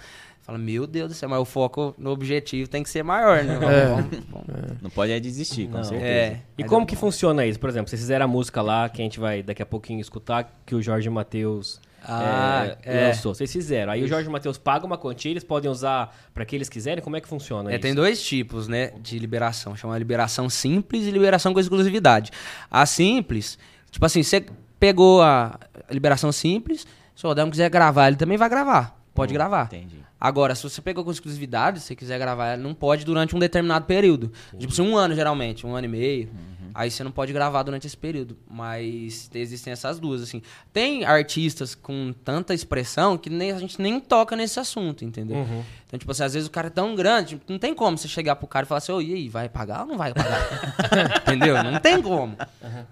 Fala, meu Deus do céu, mas o foco no objetivo tem que ser maior, né? Vamos- É. vamos- vamos- Não pode é desistir, com Não. certeza. É. E Mas como é que bom. funciona isso? Por exemplo, vocês fizeram a música lá, que a gente vai daqui a pouquinho escutar, que o Jorge Matheus Ah, é, é. lançou. Vocês fizeram. Aí o Jorge Matheus paga uma quantia, eles podem usar pra que eles quiserem? Como é que funciona É, isso? tem dois tipos, né, de liberação. Chama liberação simples e liberação com exclusividade. A simples, tipo assim, você pegou a liberação simples, se o Odão quiser gravar, ele também vai gravar. Pode gravar. Entendi. Agora, se você pegou com exclusividade, se você quiser gravar, não pode durante um determinado período. Tipo assim, um ano geralmente, um ano e meio. Aí você não pode gravar durante esse período. Mas existem essas duas, assim. Tem artistas com tanta expressão que nem, a gente nem toca nesse assunto, entendeu? Uhum. Então, tipo assim, às vezes o cara é tão grande, tipo, não tem como você chegar pro cara e falar assim, ô, e aí, vai pagar ou não vai pagar? <laughs> entendeu? Não tem como.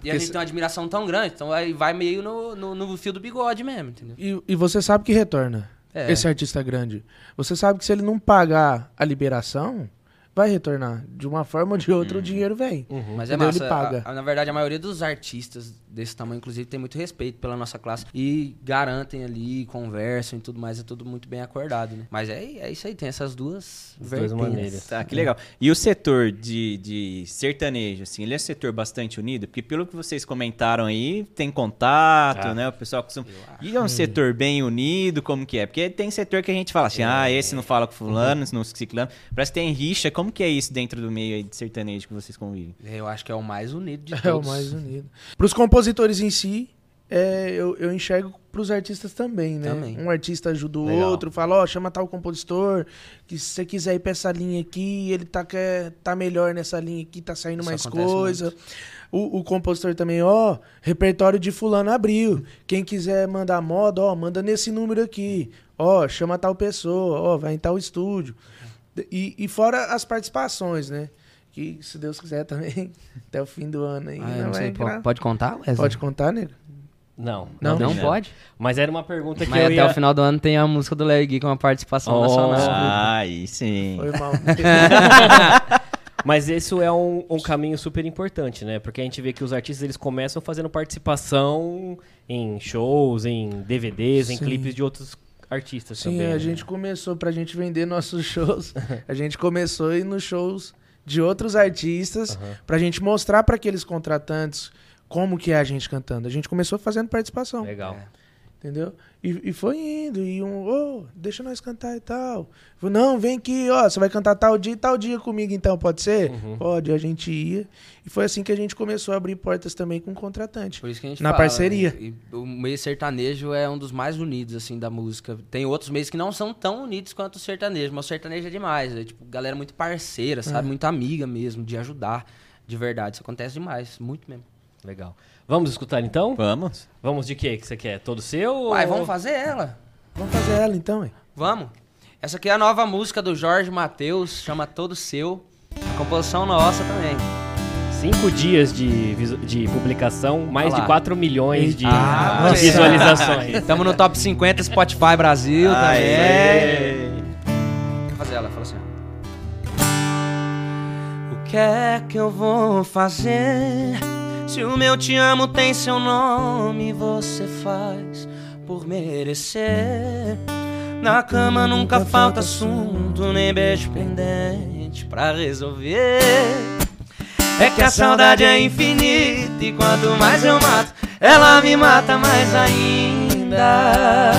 E a gente tem uma admiração tão grande, então aí vai meio no, no, no fio do bigode mesmo, entendeu? E, e você sabe que retorna. É. Esse artista grande. Você sabe que se ele não pagar a liberação, vai retornar. De uma forma ou de outra, o dinheiro vem. Mas é Entendeu? massa. Ele paga. A- a- na verdade, a maioria dos artistas desse tamanho, inclusive, tem muito respeito pela nossa classe. E garantem ali, conversam e tudo mais. É tudo muito bem acordado, né? Mas é, é isso aí, tem essas duas As duas maneiras. Tá, que legal. E o setor de, de sertanejo, assim, ele é um setor bastante unido? Porque pelo que vocês comentaram aí, tem contato, Ah. né? O pessoal costuma... E é um setor bem unido, como que é? Porque tem setor que a gente fala assim, ah, esse não fala com fulano, esse não com ciclano. Parece que tem rixa. Como que é isso dentro do meio aí de sertanejo que vocês convivem? Eu acho que é o mais unido de É o todos. mais unido. Para os compositores em si, é, eu, eu enxergo para os artistas também, né? Também. Um artista ajuda o Legal. outro, fala, ó, chama tal compositor, que se você quiser ir para essa linha aqui, ele tá, quer, tá melhor nessa linha aqui, tá saindo Isso mais coisa. O, o compositor também, ó, repertório de fulano abriu. Quem quiser mandar moda, ó, manda nesse número aqui. Ó, chama tal pessoa, ó, vai em tal estúdio. E, e fora as participações, né? Que, se Deus quiser também, <laughs> até o fim do ano aí. Ah, não sei, po- entrar. pode contar, Wesley? Pode contar, nego? Não, Não? Não, pode? Mas era uma pergunta que Mas eu até ia... o final do ano tem a música do Larry Gui com uma participação Oh. nacional. Ah, aí sim. Foi mal. <laughs> Mas isso é um, um caminho super importante, né? Porque a gente vê que os artistas eles começam fazendo participação em shows, em DVDs, em Sim. clipes de outros artistas Sim, também. a né? gente começou, pra gente vender nossos <laughs> shows, a gente começou a ir nos shows de outros artistas, pra gente mostrar pra aqueles contratantes como que é a gente cantando. A gente começou fazendo participação, Legal. Entendeu? E, e foi indo, e um, ô, deixa nós cantar e tal. Falei, não, vem aqui, ó, você vai cantar tal dia e tal dia comigo então, pode ser? Uhum. Pode, a gente ia. E foi assim que a gente começou a abrir portas também com o contratante. Por isso que a gente Na fala, parceria. né? E o meio sertanejo é um dos mais unidos, assim, da música. Tem outros meios que não são tão unidos quanto o sertanejo, mas o sertanejo é demais. É, tipo, galera muito parceira, sabe? Muito amiga mesmo, de ajudar, de verdade. Isso acontece demais, muito mesmo. Legal. Vamos escutar então? Vamos? Vamos de quê que você quer? Todo seu? Vai, ou- vamos fazer ela. Vamos fazer ela então, hein? Vamos. Essa aqui é a nova música do Jorge Matheus, chama Todo Seu. Composição nossa também. Cinco dias de, de publicação, mais Olha lá. de 4 milhões de, Ah, de visualizações. Tamo no top 50 Spotify Brasil também. Aê! Vou fazer ela, fala assim. O que é que eu vou fazer? Se o meu te amo tem seu nome, você faz por merecer. Na cama nunca falta assunto, nem beijo pendente pra resolver. É que a saudade é infinita e quanto mais eu mato, ela me mata mais ainda.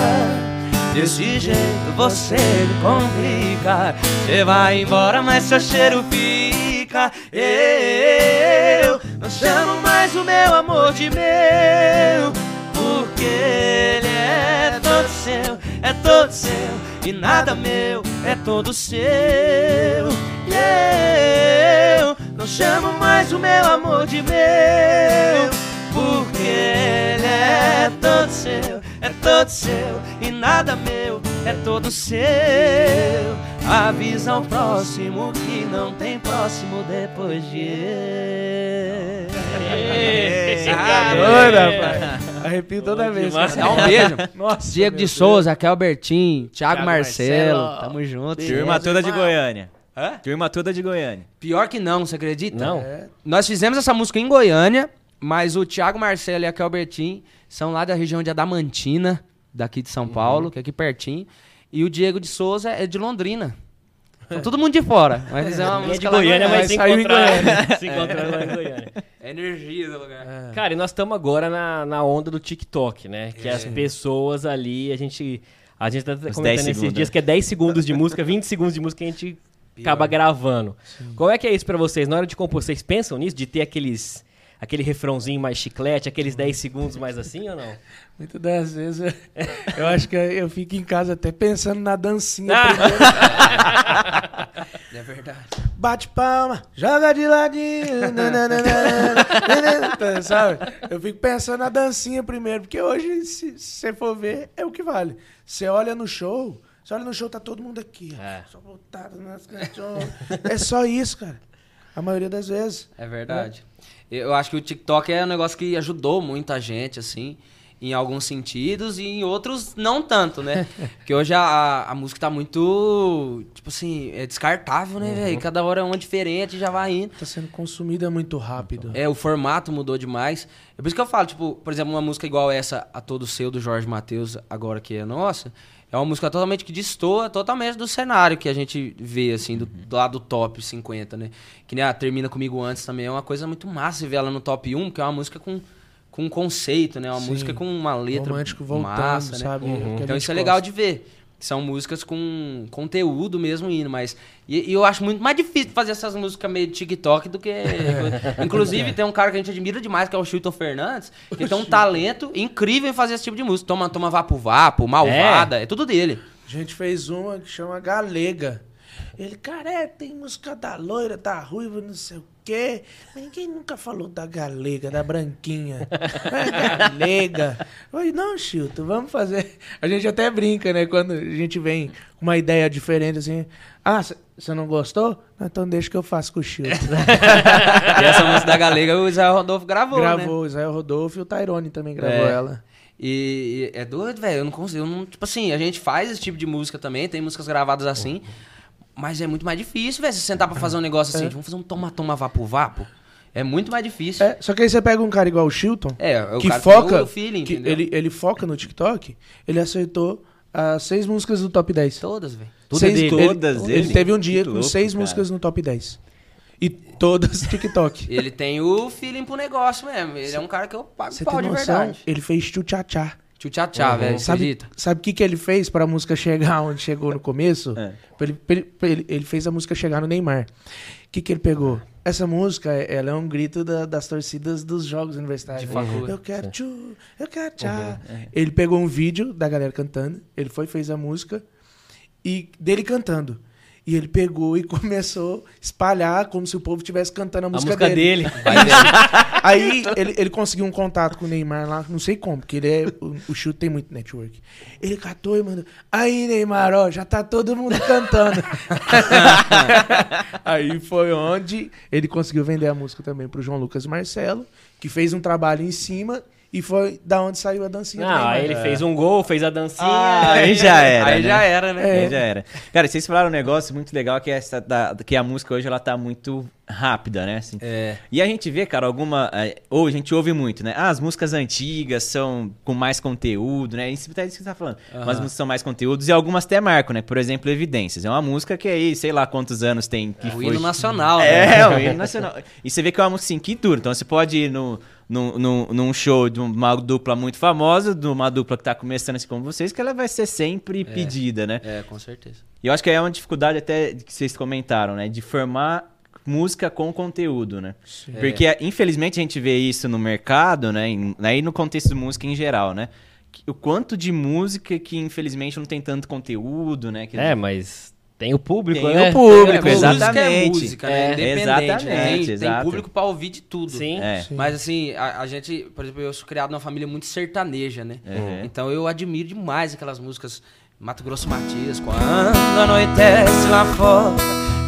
Desse jeito você me complica. Você vai embora, mas seu cheiro fica. Eu não chamo mais o meu amor de meu, porque ele é todo seu, é todo seu e nada meu, é todo seu. E eu não chamo mais o meu amor de meu, porque ele é todo seu, é todo seu e nada meu, é todo seu. Avisa ao próximo que não tem próximo depois de eu. Rapaz. Arrepio toda vez. demais. cara. Dá um beijo. <laughs> Nossa, Diego de Deus. Souza, Raquel Bertin, Thiago Thiago Marcelo, Marcelo. tamo junto. Turma toda de Goiânia. Hã? Turma toda de Goiânia. Pior que não, você acredita? Não? É, Nós fizemos essa música em Goiânia, mas o Thiago Marcelo e a Raquel Bertin são lá da região de Adamantina, daqui de São Paulo, que é aqui pertinho. E o Diego de Souza é de Londrina. Então, todo mundo de fora. Mas fizemos uma Quem é música de lá em Goiânia, mas <laughs> se encontrar, se encontrar lá em Goiânia. É energia do lugar. é. Cara, e nós estamos agora na, na onda do TikTok, né? Que as pessoas ali, a gente. A gente tá Os 10 comentando esses dias né? que é 10 segundos de música, 20 segundos de música que a gente acaba gravando. Qual é que é isso pra vocês? Na hora de compor, vocês pensam nisso? De ter aqueles. Aquele refrãozinho mais chiclete, aqueles 10 segundos mais assim ou não? Muitas das vezes eu, eu acho que eu fico em casa até pensando na dancinha Ah. primeiro. <laughs> É verdade. Bate palma, joga de ladinho. nananana, sabe? Eu fico pensando na dancinha primeiro, porque hoje, se você for ver, é o que vale. Você olha no show, você olha no show, tá todo mundo aqui, É. só voltado nas canções. É só isso, cara. A maioria das vezes. É verdade. Eu acho que o TikTok é um negócio que ajudou muita gente, assim, em alguns sentidos e em outros não tanto, né? <laughs> Porque hoje a, a, música tá muito, tipo assim, é descartável, né, velho? Cada hora é uma diferente e já vai indo. Tá sendo consumida muito rápido. É, o formato mudou demais. É por isso que eu falo, tipo, por exemplo, uma música igual essa, A Todo Seu, do Jorge Matheus, agora que é nossa, é uma música totalmente que destoa totalmente do cenário que a gente vê, assim, do, do lado do top 50, né? Que nem a Termina Comigo Antes também é uma coisa muito massa ver ela no top 1, que é uma música com, com um conceito, né? Uma Sim. música com uma letra Romântico voltando, massa, né? sabe? Uhum. Então isso é legal gosta. de ver. São músicas com conteúdo mesmo indo, mas. E, e eu acho muito mais difícil fazer essas músicas meio de TikTok do que. <laughs> Inclusive, tem um cara que a gente admira demais, que é o Chilton Fernandes, que tem um talento incrível em fazer esse tipo de música. Toma, toma Vapo Vapo, Malvada, é, tudo dele. A gente fez uma que chama Galega. Ele, cara, é, tem música da loira, da ruiva, não sei o quê. Mas ninguém nunca falou da galega, da branquinha. <laughs> É galega. Eu falei, não, Chilton, vamos fazer. A gente até brinca, né? Quando a gente vem com uma ideia diferente, assim. Ah, você não gostou? Ah, Então deixa que eu faço com o Chilton. <laughs> E essa música da Galega o Israel Rodolfo gravou, né? Gravou, o Israel Rodolfo e o Tyrone também gravou É. ela. E, e é doido, velho. Eu não consigo. Eu não, tipo assim, a gente faz esse tipo de música também, tem músicas gravadas assim. Mas é muito mais difícil, velho. Se sentar pra fazer um negócio assim, vamos fazer um toma-toma vapo-vapo. É muito mais difícil. É, só que aí você pega um cara igual o Chilton, É, o que cara foca, tem o feeling, que ele, ele foca no TikTok, ele acertou as seis músicas do top 10. Todas, velho. Dele. ele- Todas ele, dele? teve um dia com seis cara. músicas no top 10. E todas TikTok. <laughs> Ele tem o feeling pro negócio mesmo. Ele é um cara que eu pago Você pau tem de noção? verdade. Ele fez tchutchá Tchau, tchau, tchau, velho. Sabe o que, que ele fez pra música chegar onde chegou no começo? É. Ele, ele- ele- ele fez a música chegar no Neymar. O que, que ele pegou? Essa música, ela é um grito da- das torcidas dos jogos universitários. Eu quero tchu, eu quero tchá. Ele pegou um vídeo da galera cantando, ele foi, fez a música, e dele cantando. E ele pegou e <laughs> começou a espalhar como se o povo estivesse cantando a A música, música dele. <laughs> Aí ele, ele conseguiu um contato com o Neymar lá, não sei como, porque ele é. O, o Chute tem muito network. Ele catou e mandou. Aí, Neymar, ó, já tá todo mundo cantando. <laughs> Aí foi onde ele conseguiu vender a música também pro João Lucas Marcelo, que fez um trabalho em cima e foi da onde saiu a dancinha Neymar. aí ele fez um gol, fez a dancinha. Ah, aí já <laughs> era. Aí né? já era, né? É. Aí já era. Cara, vocês falaram um negócio muito legal que, é essa da- que a música hoje ela tá muito rápida, né? assim. É. E a gente vê, cara, alguma. é, Ou a gente ouve muito, né? Ah, as músicas antigas são com mais conteúdo, né? Isso é isso que você tá falando. Aham. Mas músicas são mais conteúdos e algumas até marcam, né? Por exemplo, Evidências. É uma música que aí, sei lá quantos anos tem que O foi. hino nacional, né? É, o hino nacional. E você vê que é uma música assim, que dura. Então você pode ir no, no, no- num show de uma dupla muito famosa, de uma dupla que tá começando assim como vocês, que ela vai ser sempre pedida, né? É, com certeza. E eu acho que é uma dificuldade até que vocês comentaram, né? De formar música com conteúdo, né? Porque, infelizmente, a gente vê isso no mercado, né? em- Aí no contexto de música em geral, né? O quanto de música que, infelizmente, não tem tanto conteúdo, né? Que- É, mas tem o público, Tem né? o público, É, exatamente. Música é música, né? É, Independente. exatamente, né? Tem, público pra ouvir de tudo. Sim. É. Sim. Mas assim, a, a gente, por exemplo, eu sou criado numa família muito sertaneja, né? Uhum. Então eu admiro demais aquelas músicas Mato Grosso Matias, quando anoitece lá fora,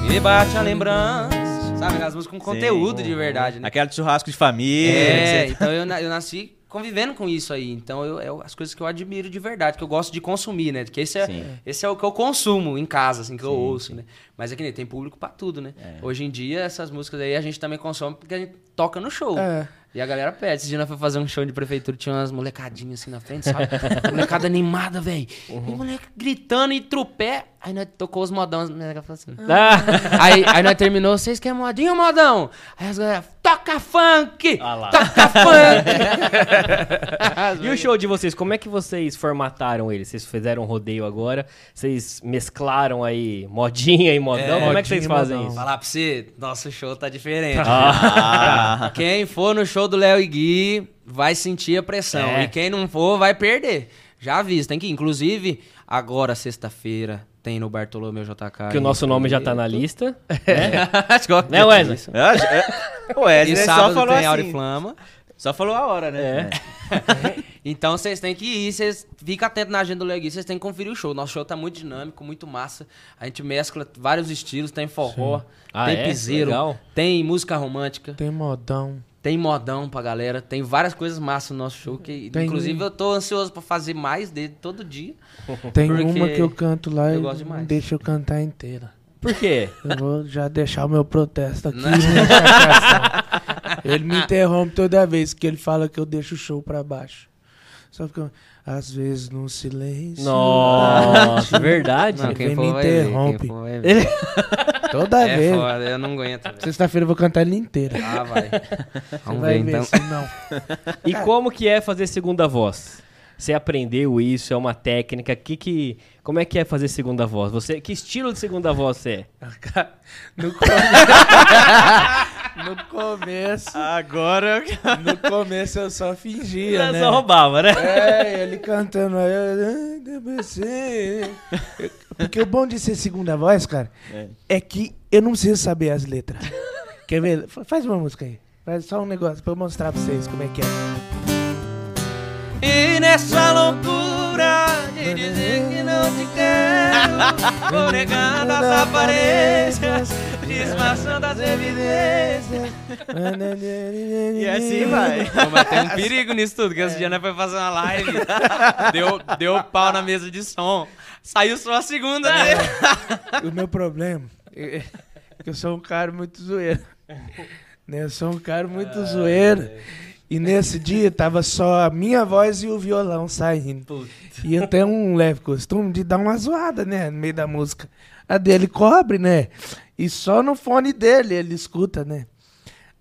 me bate a lembrança. Sabe, aquelas músicas com conteúdo de verdade, né? Aquela de churrasco de família. É, então eu, eu nasci convivendo com isso aí. Então eu, é as coisas que eu admiro de verdade, que eu gosto de consumir, né? Que esse é, Sim. esse é o que eu consumo em casa, assim, que eu Sim, ouço, né? Mas é que nem tem público pra tudo, né? É. Hoje em dia, essas músicas aí a gente também consome porque a gente toca no show. É. E a galera pede. Esse dia nós foi fazer um show de prefeitura, tinha umas molecadinhas assim na frente, sabe? <laughs> Molecada animada, velho. Uhum. E moleque gritando e trupé. Aí nós tocou os modão, as assim. Ah, Aí, aí nós terminou, vocês querem modinho ou modão? Aí as galera, toca funk! Ah toca funk! <laughs> e o show de vocês, como é que vocês formataram ele? Vocês fizeram um rodeio agora? Vocês mesclaram aí modinha e modão? É, como é que vocês fazem modão. isso? Falar pra você, nosso show tá diferente. Ah, Quem for no show show do Léo e Gui, vai sentir a pressão. É. E quem não for, vai perder. Já aviso, tem que ir. Inclusive, agora, sexta-feira, tem no Bartolomeu JK. Que o nosso nome já tá na lista. <laughs> <laughs> Eu né Wesley? É, é, o E Wesley só sábado falou tem assim. Só falou a hora, né? É. <laughs> Então vocês têm que ir, vocês ficam atentos na agenda do Legui, vocês têm que conferir o show. Nosso show tá muito dinâmico, muito massa. A gente mescla vários estilos, tem forró, Ah, tem é? piseiro, Legal. tem música romântica, Tem modão. Tem modão pra galera, tem várias coisas massas no nosso show que Tem- inclusive eu tô ansioso pra fazer mais dele todo dia. <laughs> Tem uma que eu canto lá eu e não deixa eu cantar inteira. Por quê? Eu vou já deixar o meu protesto aqui. Sacação. <laughs> ele me interrompe toda vez que ele fala que eu deixo o show pra baixo. Só que eu, às vezes no silêncio. Nossa, verdade. Não, quem me vai ver, interrompe. quem for. <laughs> Toda É vez. foda, eu não aguento. Sexta-feira eu vou cantar ele inteira. Ah, vai. <laughs> Vamos vai ver ver então. não. <laughs> E como que é fazer segunda voz? Você aprendeu isso? É uma técnica? Que que, como é que é fazer segunda voz? Você, que estilo de segunda voz você é? <laughs> No começo. <laughs> no começo. Agora. No começo eu só fingia, Ela né? só roubava, né? É, ele cantando aí. eu. Porque o bom de ser segunda voz, cara, é. que eu não preciso saber as letras. Quer ver? Fa- Faz uma música aí. Faz só um negócio pra eu mostrar pra vocês como é que é. E nessa loucura de dizer que não te quero, <laughs> vou negando as aparências, disfarçando as evidências. E assim vai. Pô, mas tem um perigo nisso tudo, que esse dia nós foi fazer uma live, deu, deu pau na mesa de som, saiu só a segunda. né? <laughs> O meu problema é que eu sou um cara muito zoeiro. Né? Eu sou um cara muito zoeiro. E nesse dia tava só a minha voz e o violão saindo. E eu tenho um leve costume de dar uma zoada, né? No meio da música. A dele cobre, né? E só no fone dele ele escuta, né?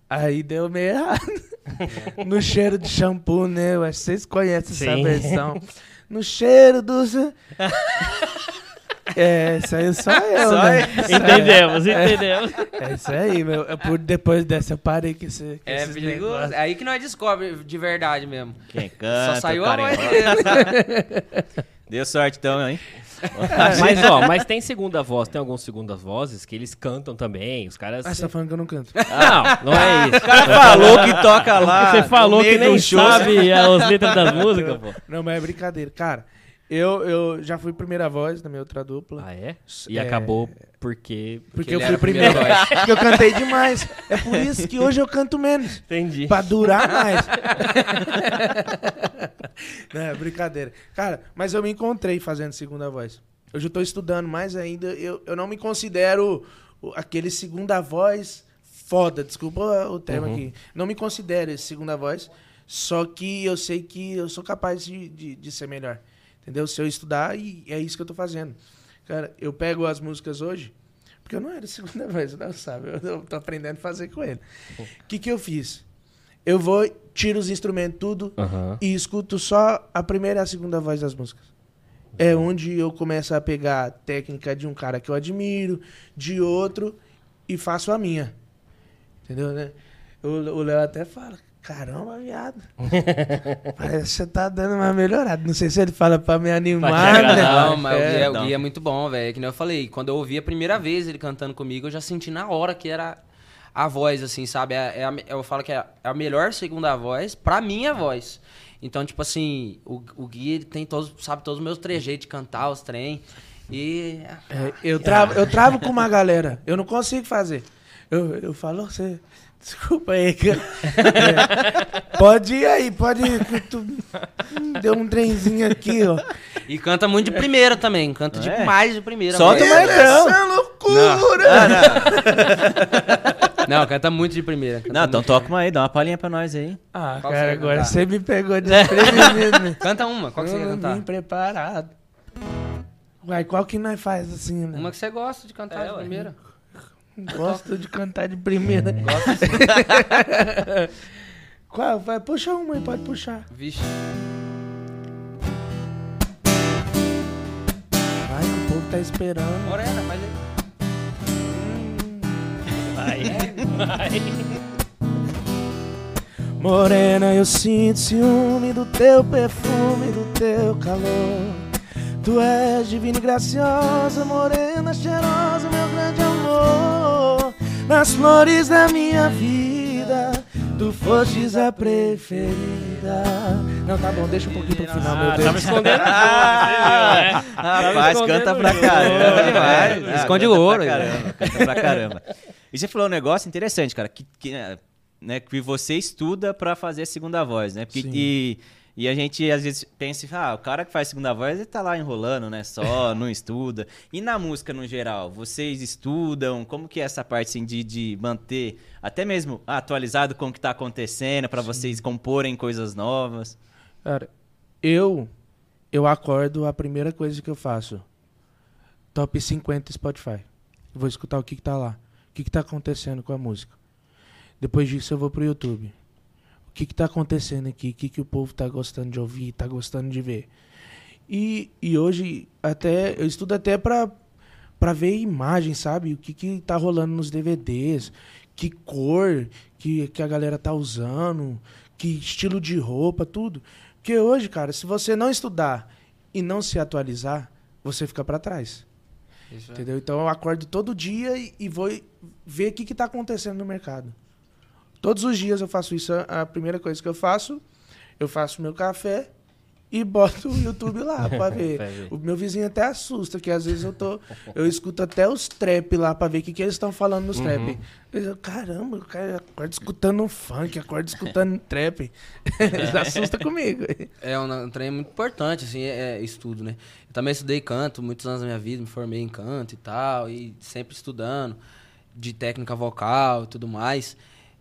Aí deu meio errado. <laughs> No cheiro de shampoo, né? Eu acho que vocês conhecem essa Sim. versão. No cheiro do. <laughs> É, isso aí só eu, Só né? eu. Entendemos, entendemos. É isso aí, meu. Eu, por, depois dessa eu parei esse. com É perigoso. É aí que nós descobre de verdade mesmo. Quem canta, Só saiu a voz dele. <laughs> Deu sorte então, hein? <laughs> Mas, ó, mas tem segunda voz, tem algumas segundas vozes que eles cantam também. Os caras. Ah, você tá falando que eu não canto. <laughs> Não, não é isso. O cara falou que toca lá. Você falou que nem show. sabe as letras das músicas, pô. Não, mas é brincadeira. Cara, eu, eu já fui primeira voz na minha outra dupla. Ah, é? E É. acabou porque. Porque ele eu fui a primeira primeiro. Porque eu cantei demais. É por isso que hoje eu canto menos. Entendi. Pra durar mais. <laughs> Não, é brincadeira. Cara, mas eu me encontrei fazendo segunda voz. Hoje eu tô estudando mais ainda. Eu, eu não me considero aquele segunda voz foda. Desculpa o termo Uhum. aqui. Não me considero esse segunda voz. Só que eu sei que eu sou capaz de, de, de ser melhor. Entendeu? Se eu estudar, e é isso que eu tô fazendo. Cara, eu pego as músicas hoje. Porque eu não era segunda <laughs> voz, não sabe? Eu, eu tô aprendendo a fazer com ele. O <laughs> que, que eu fiz? Eu vou, tiro os instrumentos tudo e escuto só a primeira e a segunda voz das músicas. É onde eu começo a pegar a técnica de um cara que eu admiro, de outro, e faço a minha. Entendeu, né? O Léo até fala, caramba, viado. <laughs> Parece que você tá dando uma melhorada. Não sei se ele fala pra me animar, né? Não, mas o, Gui é, o não. Gui é muito bom, velho. Que nem eu falei, quando eu ouvi a primeira vez ele cantando comigo, eu já senti na hora que era a voz, assim, sabe? É, é a eu falo que é a melhor segunda voz pra minha voz. Então, tipo assim, o, o Gui ele tem todos, sabe, todos os meus trejeitos de cantar, os trem. E. É, eu, travo, eu travo com uma galera. Eu não consigo fazer. Eu, eu falo, você. Desculpa aí, cara. <laughs> É, pode ir aí, pode ir. tu- hum, deu um trenzinho aqui, ó. E canta muito de primeira também. Canta É. demais de primeira. Solta o Marcão. Essa loucura! <laughs> Não, canta muito de primeira. canta Não, então toca uma aí, dá uma palhinha pra nós aí. Ah, Qual cara, você agora cantar? você me pegou desprevenido. <laughs> Canta uma, qual que você quer não cantar? vim preparado. Uai, qual que nós faz assim, né? Uma que você gosta de cantar É, de ué. Primeira. Gosto de cantar de primeira. <laughs> Qual? Vai, puxa uma aí, pode puxar. Vixe. Vai, que o povo tá esperando. Morena, mas aí. Vai, vai. Morena, eu sinto ciúme do teu perfume, do teu calor. Tu és divina e graciosa, morena, cheirosa, meu grande amor. Nas flores da minha vida, tu fostes a preferida. Não, tá bom, deixa um pouquinho pro final, meu Ah, Deus. tava escondendo a Rapaz, escondendo canta pra caramba demais. Ah, Esconde canta o ouro, Pra caramba, canta pra caramba. E você falou um negócio interessante, cara, que, que, né, que você estuda pra fazer a segunda voz, né? Porque, Sim. e, e a gente às vezes pensa, ah, o cara que faz segunda voz, ele tá lá enrolando, né? Só, <laughs> não estuda. E na música no geral, vocês estudam? Como que é essa parte assim, de, de manter até mesmo atualizado com o que tá acontecendo, pra vocês comporem coisas novas? Cara, eu eu acordo, a primeira coisa que eu faço, top 50 Spotify. Eu vou escutar o que, que tá lá. O que, que tá acontecendo com a música. Depois disso eu vou pro YouTube. O que, que tá acontecendo aqui? O que, que o povo tá gostando de ouvir, tá gostando de ver. E, e hoje até eu estudo até pra, pra ver imagem, sabe? O que, que tá rolando nos DVDs, que cor que, que a galera tá usando, que estilo de roupa, tudo. Porque hoje, cara, se você não estudar e não se atualizar, você fica pra trás. Isso é. Entendeu? Então eu acordo todo dia e, e vou ver o que, que tá acontecendo no mercado. Todos os dias eu faço isso. A primeira coisa que eu faço, eu faço meu café e boto o YouTube lá pra <laughs> ver. O meu vizinho até assusta, que às vezes eu tô. Eu escuto até os trap lá pra ver o que, que eles estão falando nos trap. Eu, caramba, o cara acorda escutando um funk, acorda escutando <laughs> trap. Eles assustam comigo. É um, um trem muito importante, assim, é, é estudo, né? Eu também estudei canto muitos anos da minha vida, me formei em canto e tal, e sempre estudando de técnica vocal e tudo mais.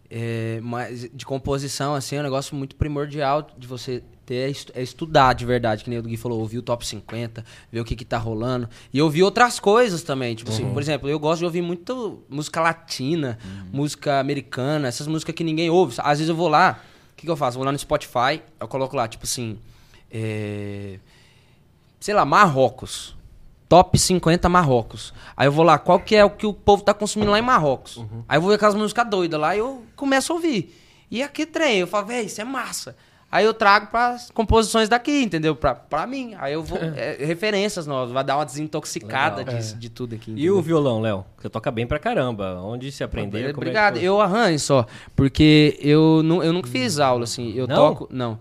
É, mas de composição, assim, é um negócio muito primordial de você ter é é estudar de verdade, que nem o Gui falou, ouvir o top 50, ver o que que tá rolando. E ouvir outras coisas também, tipo assim, por exemplo, eu gosto de ouvir muito música latina, música americana, essas músicas que ninguém ouve. Às vezes eu vou lá, o que, que eu faço? Eu vou lá no Spotify, eu coloco lá, tipo assim, é, sei lá, Marrocos. Top 50 Marrocos. Aí eu vou lá, qual que é o que o povo tá consumindo lá em Marrocos? Aí eu vou ver aquelas músicas doidas lá e eu começo a ouvir. E aqui trem, eu falo, véi, isso é massa. Aí eu trago para composições daqui, entendeu? Pra, pra mim. Aí eu vou. <laughs> é, referências novas, vai dar uma desintoxicada Legal. disso, de tudo aqui. E entendeu? o violão, Léo? Você toca bem pra caramba. Onde se aprendeu? Como é Obrigado. foi? eu arranho só. Porque eu, nu, eu nunca fiz aula, assim. Eu Não? toco. Não.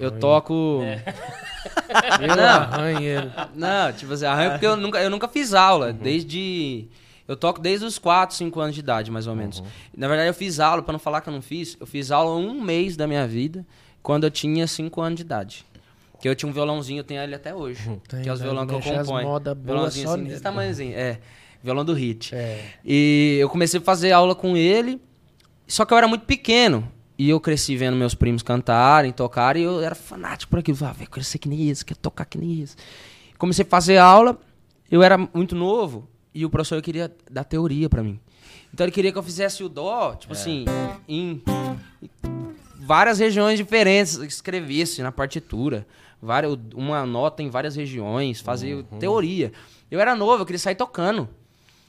eu toco. <laughs> Eu Não. arranho. Não, tipo assim, arranho porque eu nunca, eu nunca fiz aula. Desde. Eu toco desde os 4, 5 anos de idade, mais ou menos. Na verdade, eu fiz aula, pra não falar que eu não fiz, eu fiz aula um mês da minha vida, quando eu tinha 5 anos de idade. Que eu tinha um violãozinho, eu tenho ele até hoje. Tem, que é os né? violão que eu componho. moda Violãozinho assim, desse tamanhozinho. É, violão do hit. É. E eu comecei a fazer aula com ele, só que eu era muito pequeno. E eu cresci vendo meus primos cantarem, tocarem, e eu era fanático por aquilo. Eu Falava, "Velho, quero ser que nem isso, quero tocar que nem isso. Comecei a fazer aula, eu era muito novo, e o professor queria dar teoria pra mim. Então ele queria que eu fizesse o dó, tipo assim, em várias regiões diferentes, escrevesse na partitura, várias, uma nota em várias regiões, fazer teoria. Eu era novo, eu queria sair tocando.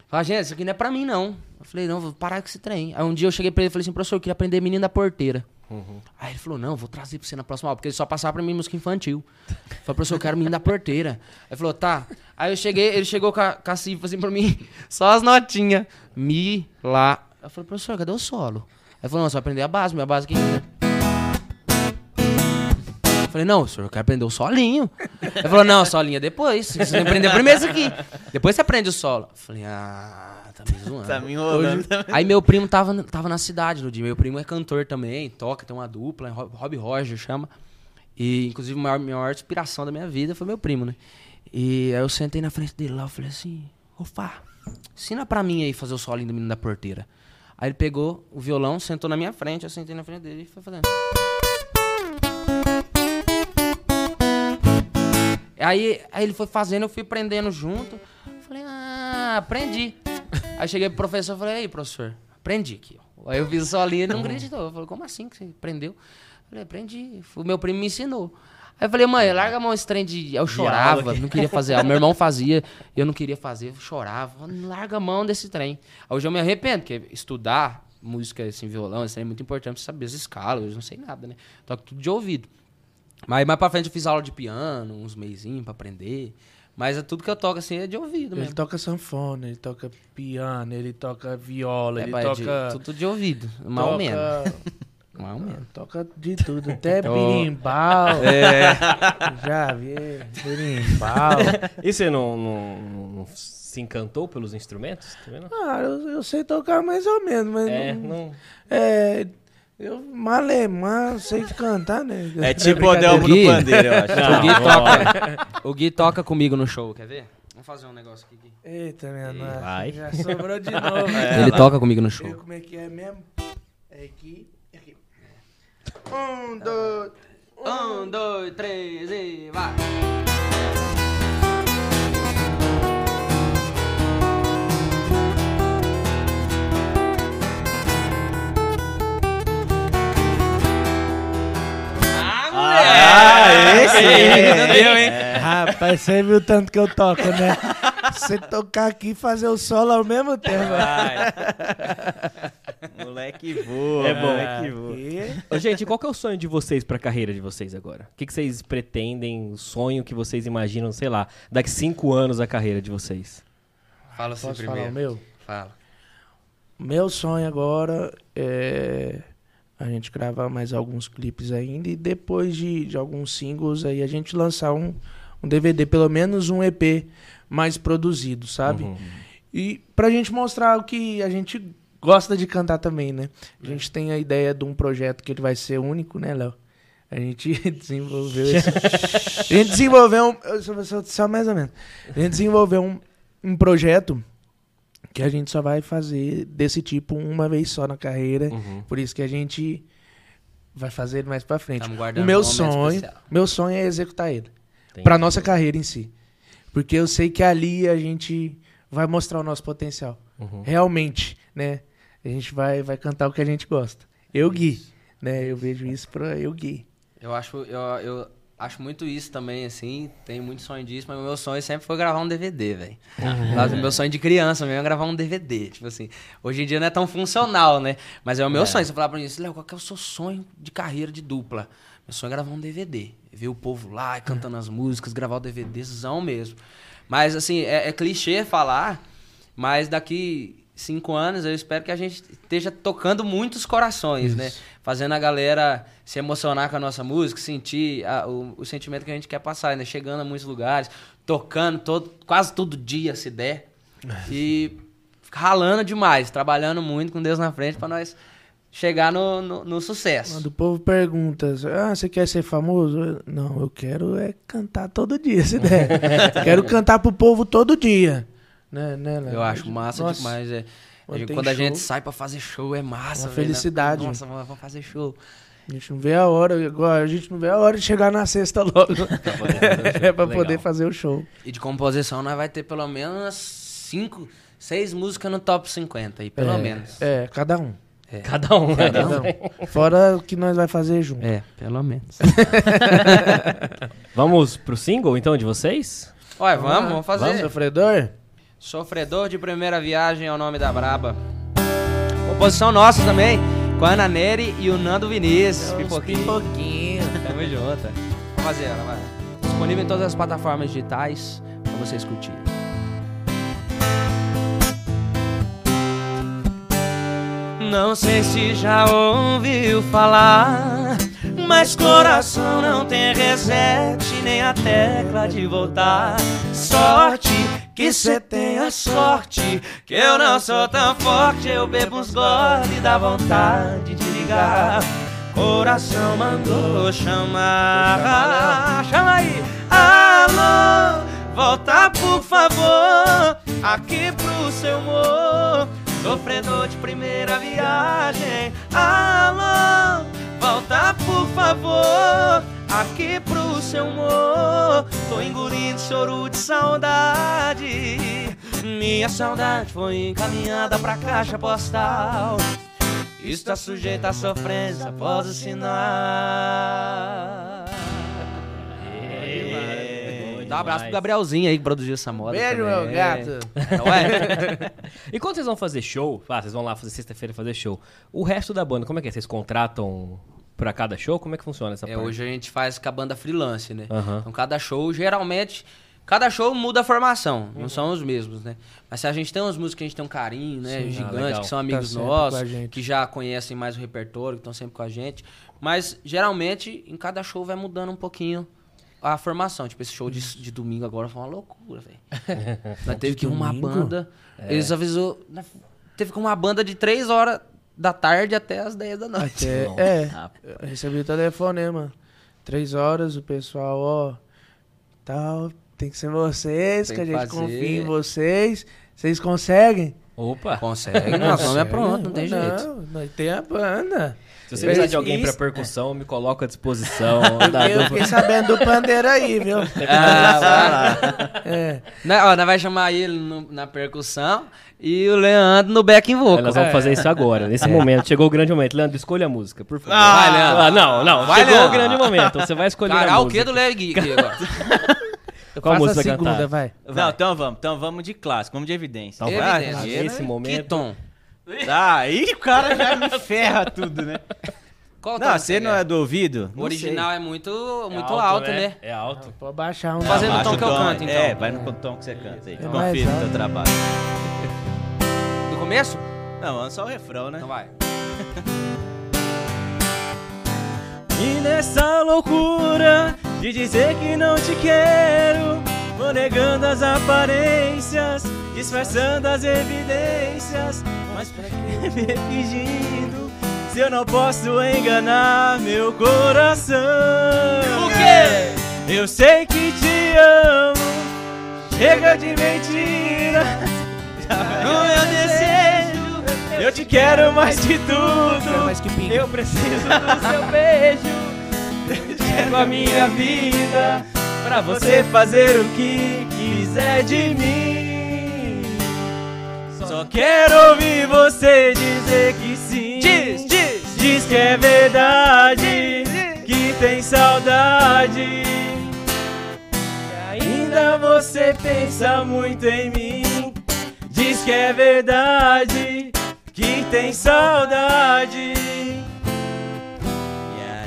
Falei, gente, isso aqui não é pra mim, não. Eu falei, não, vou parar com esse trem. Aí um dia eu cheguei pra ele e falei assim, professor, eu queria aprender Menino da Porteira. Aí ele falou, não, vou trazer pra você na próxima aula, porque ele só passava pra mim música infantil. Eu falei, professor, eu quero Menino da Porteira. Aí ele falou, tá. Aí eu cheguei, ele chegou com a, com a cifra assim pra mim, <laughs> só as notinhas. Mi, lá. Eu falei, professor, cadê o solo? Aí ele falou, não, você vai aprender a base, minha base aqui. né? Falei, não, senhor, eu quero aprender o solinho. Ele falou, não, solinho é depois. Você tem que aprender primeiro isso aqui. Depois você aprende o solo. Eu falei, ah, tá me zoando. Tá me enrolando. Aí meu primo tava, na- tava na cidade no dia. Meu primo é cantor também, toca, tem uma dupla, Rob Rob Roger chama. E inclusive a maior, maior inspiração da minha vida foi meu primo, né? E aí eu sentei na frente dele lá, eu falei assim, Fá, ensina pra mim aí fazer o solinho do menino da porteira. Aí ele pegou o violão, sentou na minha frente, eu sentei na frente dele e foi fazendo. Aí, aí ele foi fazendo, eu fui aprendendo junto. Falei, ah, aprendi. <laughs> Aí cheguei pro professor e falei, aí, professor, aprendi aqui. Aí eu fiz o solinho e ele não <laughs> acreditou. Eu falei, como assim que você aprendeu? Eu falei, aprendi. O meu primo me ensinou. Aí eu falei, mãe, larga a mão esse trem de. Eu chorava, não queria fazer. Meu irmão <laughs> fazia, eu não queria fazer, eu chorava. Larga a mão desse trem. Hoje eu me arrependo, porque estudar música, assim, violão, assim, é muito importante pra saber as escalas, eu não sei nada, né? Toco tudo de ouvido. Mas mais pra frente eu fiz aula de piano, uns meizinhos pra aprender. Mas é tudo que eu toco, assim, é de ouvido Ele mesmo. toca sanfona, ele toca piano, ele toca viola, É, ele é de- toca. tudo de ouvido, mais ou toca- menos. <laughs> Mais ou menos. Toca de tudo, até <laughs> birimbau. É. Já vi, birimbau. E você não, não- não- não se encantou pelos instrumentos? Tá vendo? Ah, eu, eu sei tocar mais ou menos, mas É, não, não. é, eu malemar, sei cantar, né? É tipo o. Delmo no Gui. pandeiro, eu acho. Não, o, Gui toca, o Gui toca comigo no show, quer ver? Vamos fazer um negócio aqui, Gui. Eita, minha nossa. Vai. Já sobrou de novo. <laughs> Ele toca comigo no show. como é que é mesmo? É aqui, é aqui. Um, dois. Um, dois, três e vai! Esse deu, hein? Rapaz, você viu o tanto que eu toco, né? Você tocar aqui e fazer o solo ao mesmo tempo. <laughs> Moleque voa, É bom. moleque voa. Ô, gente, qual que é o sonho de vocês pra carreira de vocês agora? O que, que vocês pretendem, o sonho que vocês imaginam, sei lá, daqui cinco anos a carreira de vocês? Fala você Posso falar primeiro. o meu? Fala. Meu sonho agora é a gente gravar mais alguns clipes ainda e depois de, de alguns singles aí a gente lançar um, um DVD, pelo menos um EP mais produzido, sabe? Uhum. E pra gente mostrar o que a gente gosta de cantar também, né? A gente tem a ideia de um projeto que ele vai ser único, né, Léo? A gente <laughs> desenvolveu esse... <laughs> A gente desenvolveu um... só mais ou menos. A gente desenvolveu um, um projeto que a gente só vai fazer desse tipo uma vez só na carreira. Uhum. Por isso que a gente vai fazer ele mais pra frente. O meu um sonho, especial. meu sonho é executar ele. Pra nossa carreira em si. Porque eu sei que ali a gente vai mostrar o nosso potencial. Uhum. Realmente, né? A gente vai, vai cantar o que a gente gosta. Eu, Gui, né? Eu vejo isso pra eu, Gui. Eu acho, eu, eu acho muito isso também, assim. Tenho muito sonho disso, mas o meu sonho sempre foi gravar um DVD, velho. O meu sonho de criança mesmo é gravar um DVD. Tipo assim, hoje em dia não é tão funcional, né? Mas é o meu sonho. Você falar pra mim, Léo, qual que é o seu sonho de carreira de dupla? Meu sonho é gravar um DVD. Ver o povo lá cantando as músicas, gravar o DVDzão mesmo. Mas, assim, é, é clichê falar, mas daqui cinco anos eu espero que a gente esteja tocando muitos corações, né? Fazendo a galera se emocionar com a nossa música, sentir a- o, o sentimento que a gente quer passar, né? Chegando a muitos lugares, tocando todo, quase todo dia, se der. <laughs> E ralando demais, trabalhando muito com Deus na frente pra nós chegar no, no, no sucesso. Quando o povo pergunta, ah, você quer ser famoso? Não, eu quero é cantar todo dia, se der. <laughs> quero cantar pro povo todo dia. Né, né, Léo? Eu acho massa Nossa, demais. É. quando a gente sai pra fazer show, é massa. Uma velho, né? felicidade. Nossa, vamos vamos fazer show. A gente não vê a hora, agora a gente não vê a hora de chegar na sexta logo. <laughs> <laughs> é pra Legal. poder fazer o show. E de composição, nós vai ter pelo menos cinco, seis músicas no top 50 aí, pelo é, menos. É, cada um. Cada um, né? Cada um. Fora o que nós vai fazer junto. É, pelo menos. <laughs> Vamos pro single, então, de vocês? Olha, vamos, vamos fazer. Vamos, sofredor? Sofredor de primeira viagem é o nome da braba. Composição nossa também, com a Ana Neri e o Nando Vinícius. Pipoquinho. Pipoquinho. Tamo junto. Vamos fazer ela, vai. Disponível em todas as plataformas digitais pra vocês curtirem. Não sei se já ouviu falar, mas coração não tem reset nem a tecla de voltar. Sorte que cê tenha sorte, que eu não sou tão forte, eu bebo uns gole dá vontade de ligar. Coração mandou chamar, chama aí, alô, volta por favor, aqui pro seu amor. Sofredor de primeira viagem Alô, volta por favor Aqui pro seu amor Tô engolindo choro de saudade. Minha saudade foi encaminhada pra caixa postal. Está sujeita a sofrência após o sinal Dá um abraço pro Gabrielzinho aí que produziu essa moda. Beijo, também. meu gato. Não é? <laughs> E quando vocês vão fazer show, ah, vocês vão lá fazer sexta-feira fazer show. O resto da banda, como é que é? Vocês contratam pra cada show? Como é que funciona essa É, parte? hoje a gente faz com a banda freelance, né? Aham. Então cada show, geralmente, cada show muda a formação, não são os mesmos, né? Mas se a gente tem uns músicos que a gente tem um carinho, né? Sim. Ah, Gigante, legal. que são amigos a nossos, que já conhecem mais o repertório, que estão sempre com a gente. Mas geralmente, em cada show vai mudando um pouquinho a formação. Tipo, esse show de, de domingo agora foi uma loucura, velho. <laughs> Nós teve que ir uma banda. Eles avisou. nós Teve que ir uma banda de 3 horas da tarde até as 10 da noite. Até, <laughs> é, eu recebi o telefonema. Três horas, o pessoal, ó, tal, tem que ser vocês, Tem que a gente fazer. confia em vocês. Vocês conseguem? Opa! Consegue, nosso nome é pronto, não tem jeito. Não, nós tem a banda. Se você precisar de alguém pra Isso- percussão, me coloca à disposição. <laughs> Eu fiquei sabendo do pandeiro aí, viu? <laughs> Ah, vai lá. É. Nós, ó, nós vai chamar ele no- na percussão e o Leandro no backing vocal. Nós vamos fazer isso agora, nesse momento. Chegou o grande momento. Leandro, escolha a música, por favor. Vai, Leandro. Ah, não, não. Vai, Chegou Leandro. o grande momento. Você vai escolher a Cara, o música. que do Léo Gui aqui agora? Qual Faça música a segunda, vai. Não, então vamos. Então vamos de clássico, vamos de evidência. Então Ah, vai, Evidência. nesse momento. Que tom? Ah, <laughs> aí o cara já me ferra tudo, né? Qual Não, tom você não é do ouvido? O original é muito, É muito alto, né? É alto. Pode baixar um. Fazer no tom o que eu canto, então. É, vai no tom que você canta aí. É mais Confia no alto. teu trabalho. Do começo? Não, vamos só o refrão, né? Então vai. <laughs> E nessa loucura de dizer que não te quero, vou negando as aparências, disfarçando as evidências. Mas pra que <laughs> me fingindo se eu não posso enganar meu coração? O quê? Eu sei que te amo, chega de mentira. No meu desejo, eu te quero mais de tudo. Eu preciso do seu beijo. Quero a minha vida pra você fazer o que quiser de mim. Só quero ouvir você dizer que sim. Diz, diz. Diz que é verdade, que tem saudade. E ainda você pensa muito em mim. Diz que é verdade, que tem saudade.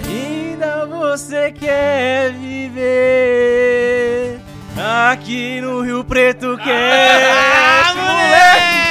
E ainda você quer viver aqui no Rio Preto quer. Ah, moleque!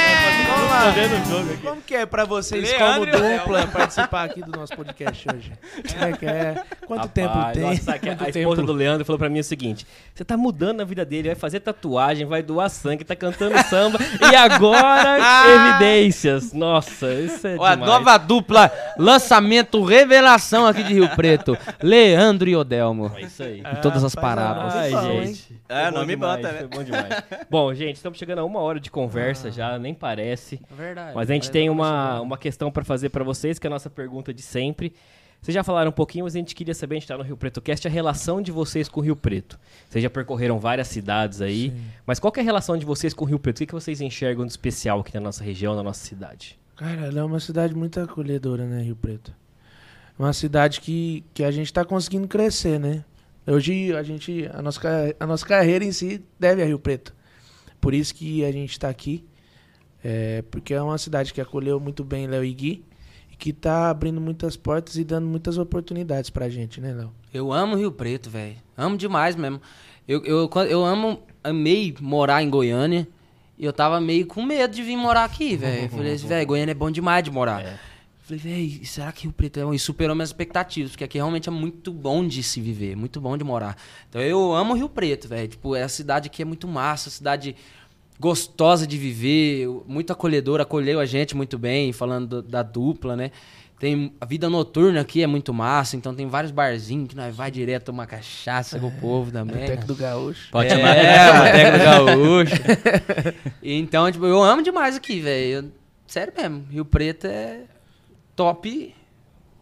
Vamos lá. Fazendo jogo aqui. Que é pra vocês, Leandro como dupla, participar aqui do nosso podcast hoje? Como é que é? Quanto tempo Rapaz, tem? nossa, Quanto a tempo? esposa do Leandro falou pra mim o seguinte: você tá mudando a vida dele, vai fazer tatuagem, vai doar sangue, tá cantando samba e agora <laughs> evidências. Nossa, isso é Ó, a demais. nova dupla, lançamento, revelação aqui de Rio Preto. Leandro e Odelmo. É isso aí. Em todas as paradas. é Ai, gente. É, nome bom demais, também. Foi bom demais. bom, gente, estamos chegando a uma hora de conversa já, nem parece. Verdade. Mas a gente tem uma, uma questão pra fazer pra vocês, que é a nossa pergunta de sempre. Vocês já falaram um pouquinho, mas a gente queria saber, a gente tá no Rio Preto Cast, a relação de vocês com o Rio Preto. Vocês já percorreram várias cidades aí, mas qual é a relação de vocês com o Rio Preto? O que, que vocês enxergam de especial aqui na nossa região, na nossa cidade? Cara, ela é uma cidade muito acolhedora, né, Rio Preto? Uma cidade que, que a gente tá conseguindo crescer, né? Hoje a gente, a nossa, a nossa carreira em si deve a Rio Preto. Por isso que a gente tá aqui. É, porque é uma cidade que acolheu muito bem Léo e Gui. E que tá abrindo muitas portas e dando muitas oportunidades pra gente, né, Léo? Eu amo Rio Preto, velho. Amo demais mesmo. Eu, eu, eu amo, amei morar em Goiânia. E eu tava meio com medo de vir morar aqui, velho. Eu Falei assim, <laughs> velho, Goiânia é bom demais de morar. É. Falei, velho, será que Rio Preto é bom? E superou minhas expectativas, porque aqui realmente é muito bom de se viver, muito bom de morar. Então eu amo Rio Preto, velho. Tipo, é a cidade aqui é muito massa, cidade gostosa de viver, muito acolhedora, acolheu a gente muito bem, falando do- da dupla, né? Tem a vida noturna aqui é muito massa, então tem vários barzinhos que nós vai direto tomar cachaça com o povo também. Boteco do Gaúcho. Pode é, chamar. <laughs> É, Boteco do Gaúcho. então, tipo, eu amo demais aqui, velho. Sério mesmo, Rio Preto é top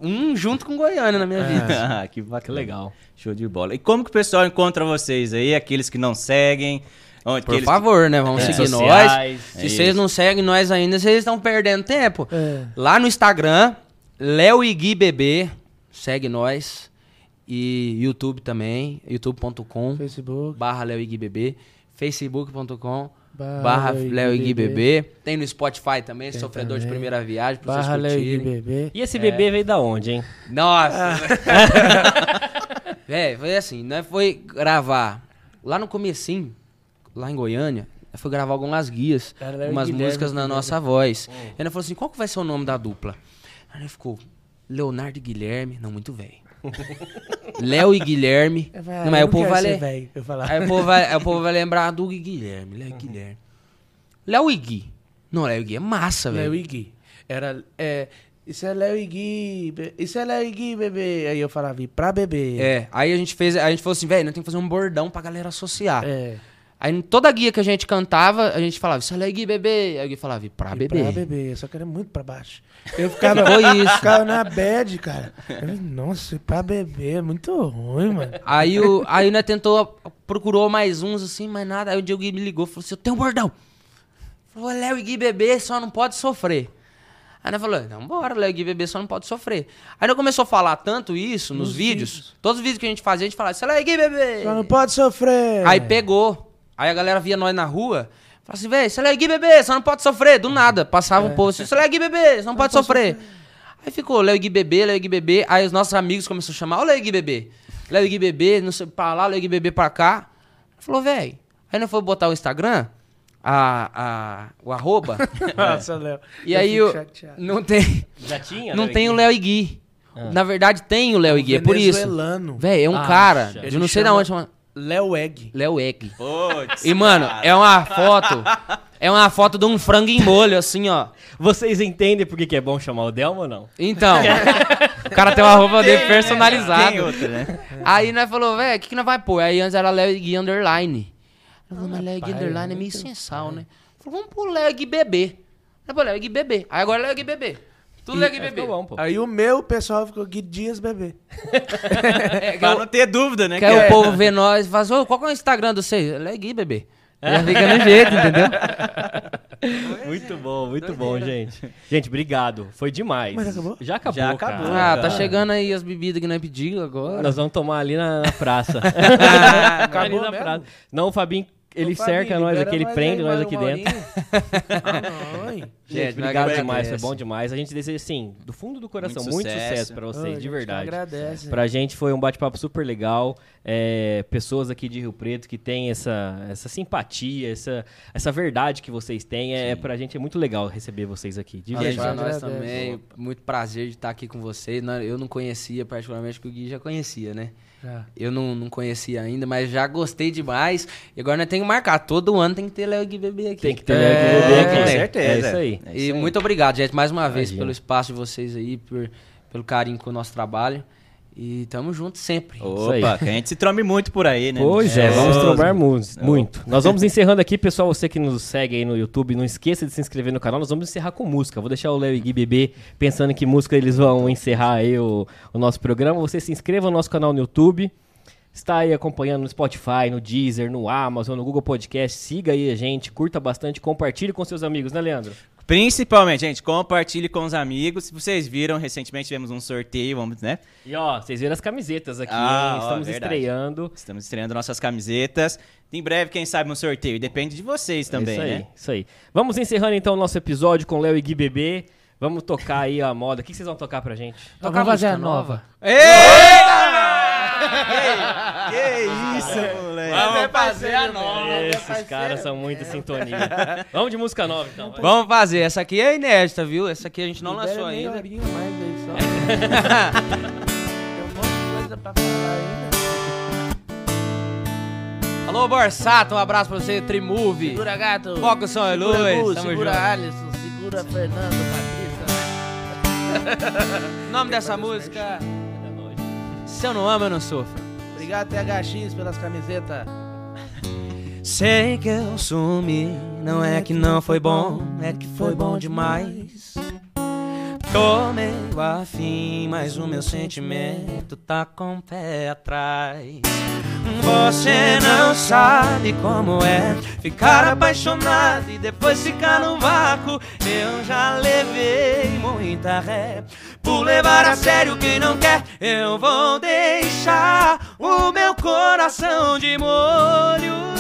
um junto com Goiânia na minha vida. <laughs> Ah, que bacana. Que legal. Show de bola. E como que o pessoal encontra vocês aí? Aqueles que não seguem? Onde, Por favor, né? Vamos Redes seguir sociais, nós. é Se isso. vocês não seguem nós ainda, vocês estão perdendo tempo. É. Lá no Instagram, Léo e Gui Bebê, segue nós. E YouTube também, youtube.com Facebook. barra Léo e Gui Bebê, facebook.com Barra Léo e Gui Bebê. Tem no Spotify também, Tem Sofredor de também. Primeira Viagem, pra Barra vocês Léo e Gui curtirem. Bebê. E esse bebê veio da onde, hein? Nossa! Véi, <laughs> foi assim, nós foi gravar lá no comecinho, lá em Goiânia, foi gravar algumas guias, Léo e algumas Guilherme músicas na primeiro. nossa voz. E nós falou assim, qual que vai ser o nome da dupla? Aí ficou, Leonardo e Guilherme, não, muito velho. <laughs> Léo e Guilherme, Eu falei, não, ah, mas o povo vai. Aí o povo vai, aí o povo vai <laughs> lembrar do Gui Guilherme, Léo e Guilherme. Léo e Gui. Não, Léo e Gui é massa, Léo velho. e Gui. Era, é, isso é Léo e Gui, be- isso é Léo e Gui, bebê. Aí eu falava, e pra beber. É, aí a gente fez, a gente falou assim, velho, nós temos que fazer um bordão pra galera associar. É. Aí toda guia que a gente cantava, a gente falava, isso é Gui bebê. Aí o Gui falava, e pra beber. Pra beber, só que era muito pra baixo. <laughs> Eu ficava, isso. ficava na bad, cara. Eu, Nossa, pra beber é muito ruim, mano. Aí o aí nós tentou, procurou mais uns assim, mas nada. Aí o dia o Gui me ligou, falou assim, eu tenho um bordão. Falou, Léo e Gui bebê só não pode sofrer. Aí nós falou, então bora, Léo Gui bebê só não pode sofrer. Aí nós começou a falar tanto isso nos, Nos vídeos, vídeos. todos os vídeos que a gente fazia, a gente falava, isso é Léo Gui bebê. Só não pode sofrer. Aí pegou. Aí a galera via nós na rua. Falava assim, velho, você é Gui bebê, você não pode sofrer. Do nada. Passava o povo assim, você é Gui bebê, você não, pode sofrer. Aí ficou Léo Gui bebê, Léo Gui bebê. Aí os nossos amigos começaram a chamar, ô Léo Gui bebê. Léo Gui bebê, não sei pra lá, Léo Gui bebê pra cá. Falou, velho. Aí nós foi botar o Instagram, a, a, o arroba. <laughs> Nossa, Léo. e Eu aí chateado. não tem, Já tinha? não Léo tem o? Léo e Gui. Ah. Na verdade tem o Léo e Gui, é por isso. Velho, é um Acha. cara, de não sei chama- da onde, chama Léo Egg. Léo Egg. Putz, E, mano, cara. é uma foto. É uma foto de um frango em molho, assim, ó. Vocês entendem por que, que é bom chamar o Delma ou não? Então, o cara tem uma roupa dele Tem personalizada. outra, né? Aí nós falou, velho, o que, que nós vai pôr? Aí antes era Léo Gui Underline. Eu falei, mas Léo pai, Underline é meio muito sensal, né? Falou, vamos pôr Léo Gui Bebê. Aí pô, Léo Gui Bebê. Aí agora é Léo Gui Bebê. Tudo Gui É, Bebê. ficou bom, pô. Aí o meu pessoal ficou Gui Dias bebê. É, <laughs> Pra eu- não ter dúvida, né? que o é- povo vê nós e fala ô, qual que é o Instagram do você? Léo Gui Bebê. Já fica no jeito, entendeu? <laughs> Muito bom, muito bom, gente. Gente, obrigado. Foi demais. Mas acabou? Já acabou, Já acabou. cara. Ah, tá chegando aí as bebidas que nós pedimos agora. Nós vamos tomar ali na, na praça. <laughs> Acabou ali na mesmo? praça. Não, o Fabinho, ele Ô, Fabinho, cerca nós aqui, ele prende aí nós aqui dentro. <laughs> ah? Gente, Gente, obrigado demais, foi bom demais. A gente deseja, assim, do fundo do coração, Muito muito, sucesso, sucesso. pra Ô, vocês, de verdade. Agradece. Pra gente foi um bate-papo super legal. É, pessoas aqui de Rio Preto que têm essa, essa simpatia, essa, essa verdade que vocês têm. É, pra gente é muito legal receber vocês aqui. De verdade. pra nós também, muito prazer de estar aqui com vocês. Eu não conhecia, particularmente, que o Gui já conhecia, né? Já. Eu não, não conhecia ainda, mas já gostei demais. E agora nós temos que marcar. Todo ano tem que ter Léo e Gui Bebê aqui. Tem que ter É, Léo e Gui Bebê aqui. com certeza. É isso aí. É E isso aí. muito obrigado, gente, mais uma vez Imagina. pelo espaço de vocês aí, por, pelo carinho com o nosso trabalho. E tamo junto sempre. Isso aí. Opa, que a gente se trome muito por aí, né? Pois é, vamos trombar mu- muito. Opa. Nós vamos encerrando aqui, pessoal. Você que nos segue aí no YouTube, não esqueça de se inscrever no canal. Nós vamos encerrar com música. Vou deixar o Léo e Gui bebê pensando em que música eles vão encerrar aí o, o nosso programa. Você se inscreva no nosso canal no YouTube. Está aí acompanhando no Spotify, no Deezer, no Amazon, no Google Podcast. Siga aí a gente, curta bastante, compartilhe com seus amigos, né, Leandro? Principalmente, gente, compartilhe com os amigos. Se vocês viram, recentemente tivemos um sorteio, vamos, né? E ó, vocês viram as camisetas aqui, Ah, hein? ó, Estamos verdade. estreando. Estamos estreando nossas camisetas. Em breve, quem sabe, um sorteio. Depende de vocês também, É isso aí, né? Isso aí. Vamos encerrando então o nosso episódio com Léo e Gui Bebê. Vamos tocar aí a moda. O que vocês vão tocar pra gente? Tocar Vamos fazer música a nova. <laughs> Que isso, moleque. Vamos fazer a nova. Esses caras são muito sintonia. Vamos de música nova então. vai. Vamos fazer. Essa aqui é inédita, viu? Essa aqui a gente não Libera lançou meia ainda. horinha mais aí só. <laughs> Tem um monte de coisa pra falar ainda. Alô, Borsato, um abraço pra você, Trimove. Segura gato. Foca o som e segura luz. Tamo segura junto. Alisson, segura Fernando, Patrícia. O <laughs> nome dessa música. Se eu não amo, eu não sofro. Obrigado, THX, pelas camisetas. Sei que eu sumi, não é que não foi bom, é que foi bom demais. Tô meio afim, mas o meu sentimento tá com o pé atrás. Você não sabe como é ficar apaixonado e depois ficar no vácuo. Eu já levei muita ré Por levar a sério quem não quer, eu vou deixar o meu coração de molho.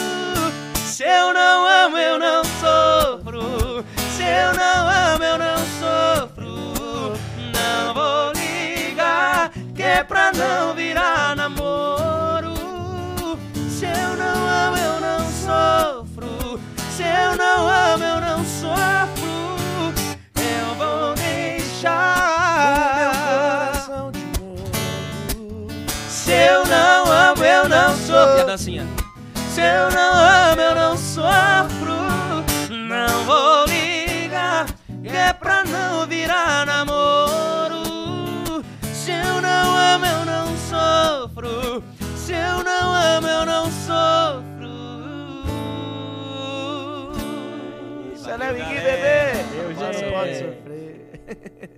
Se eu não amo, eu não sofro. Se eu não amo, eu não sofro. Não vou ligar, que é pra não virar namoro. Se eu não amo, eu não sofro. Se eu não amo, eu não sofro. Eu vou deixar. Coração de molho. Se eu não amo, eu não sofro. E a dancinha? Se eu não amo, eu não sofro. Não vou ligar, que é pra não virar namoro. Se eu não amo, eu não sofro. Se eu não amo, eu não sofro. Isso é Léo Igui, bebê. Eu, gente. pode sofrer. <laughs>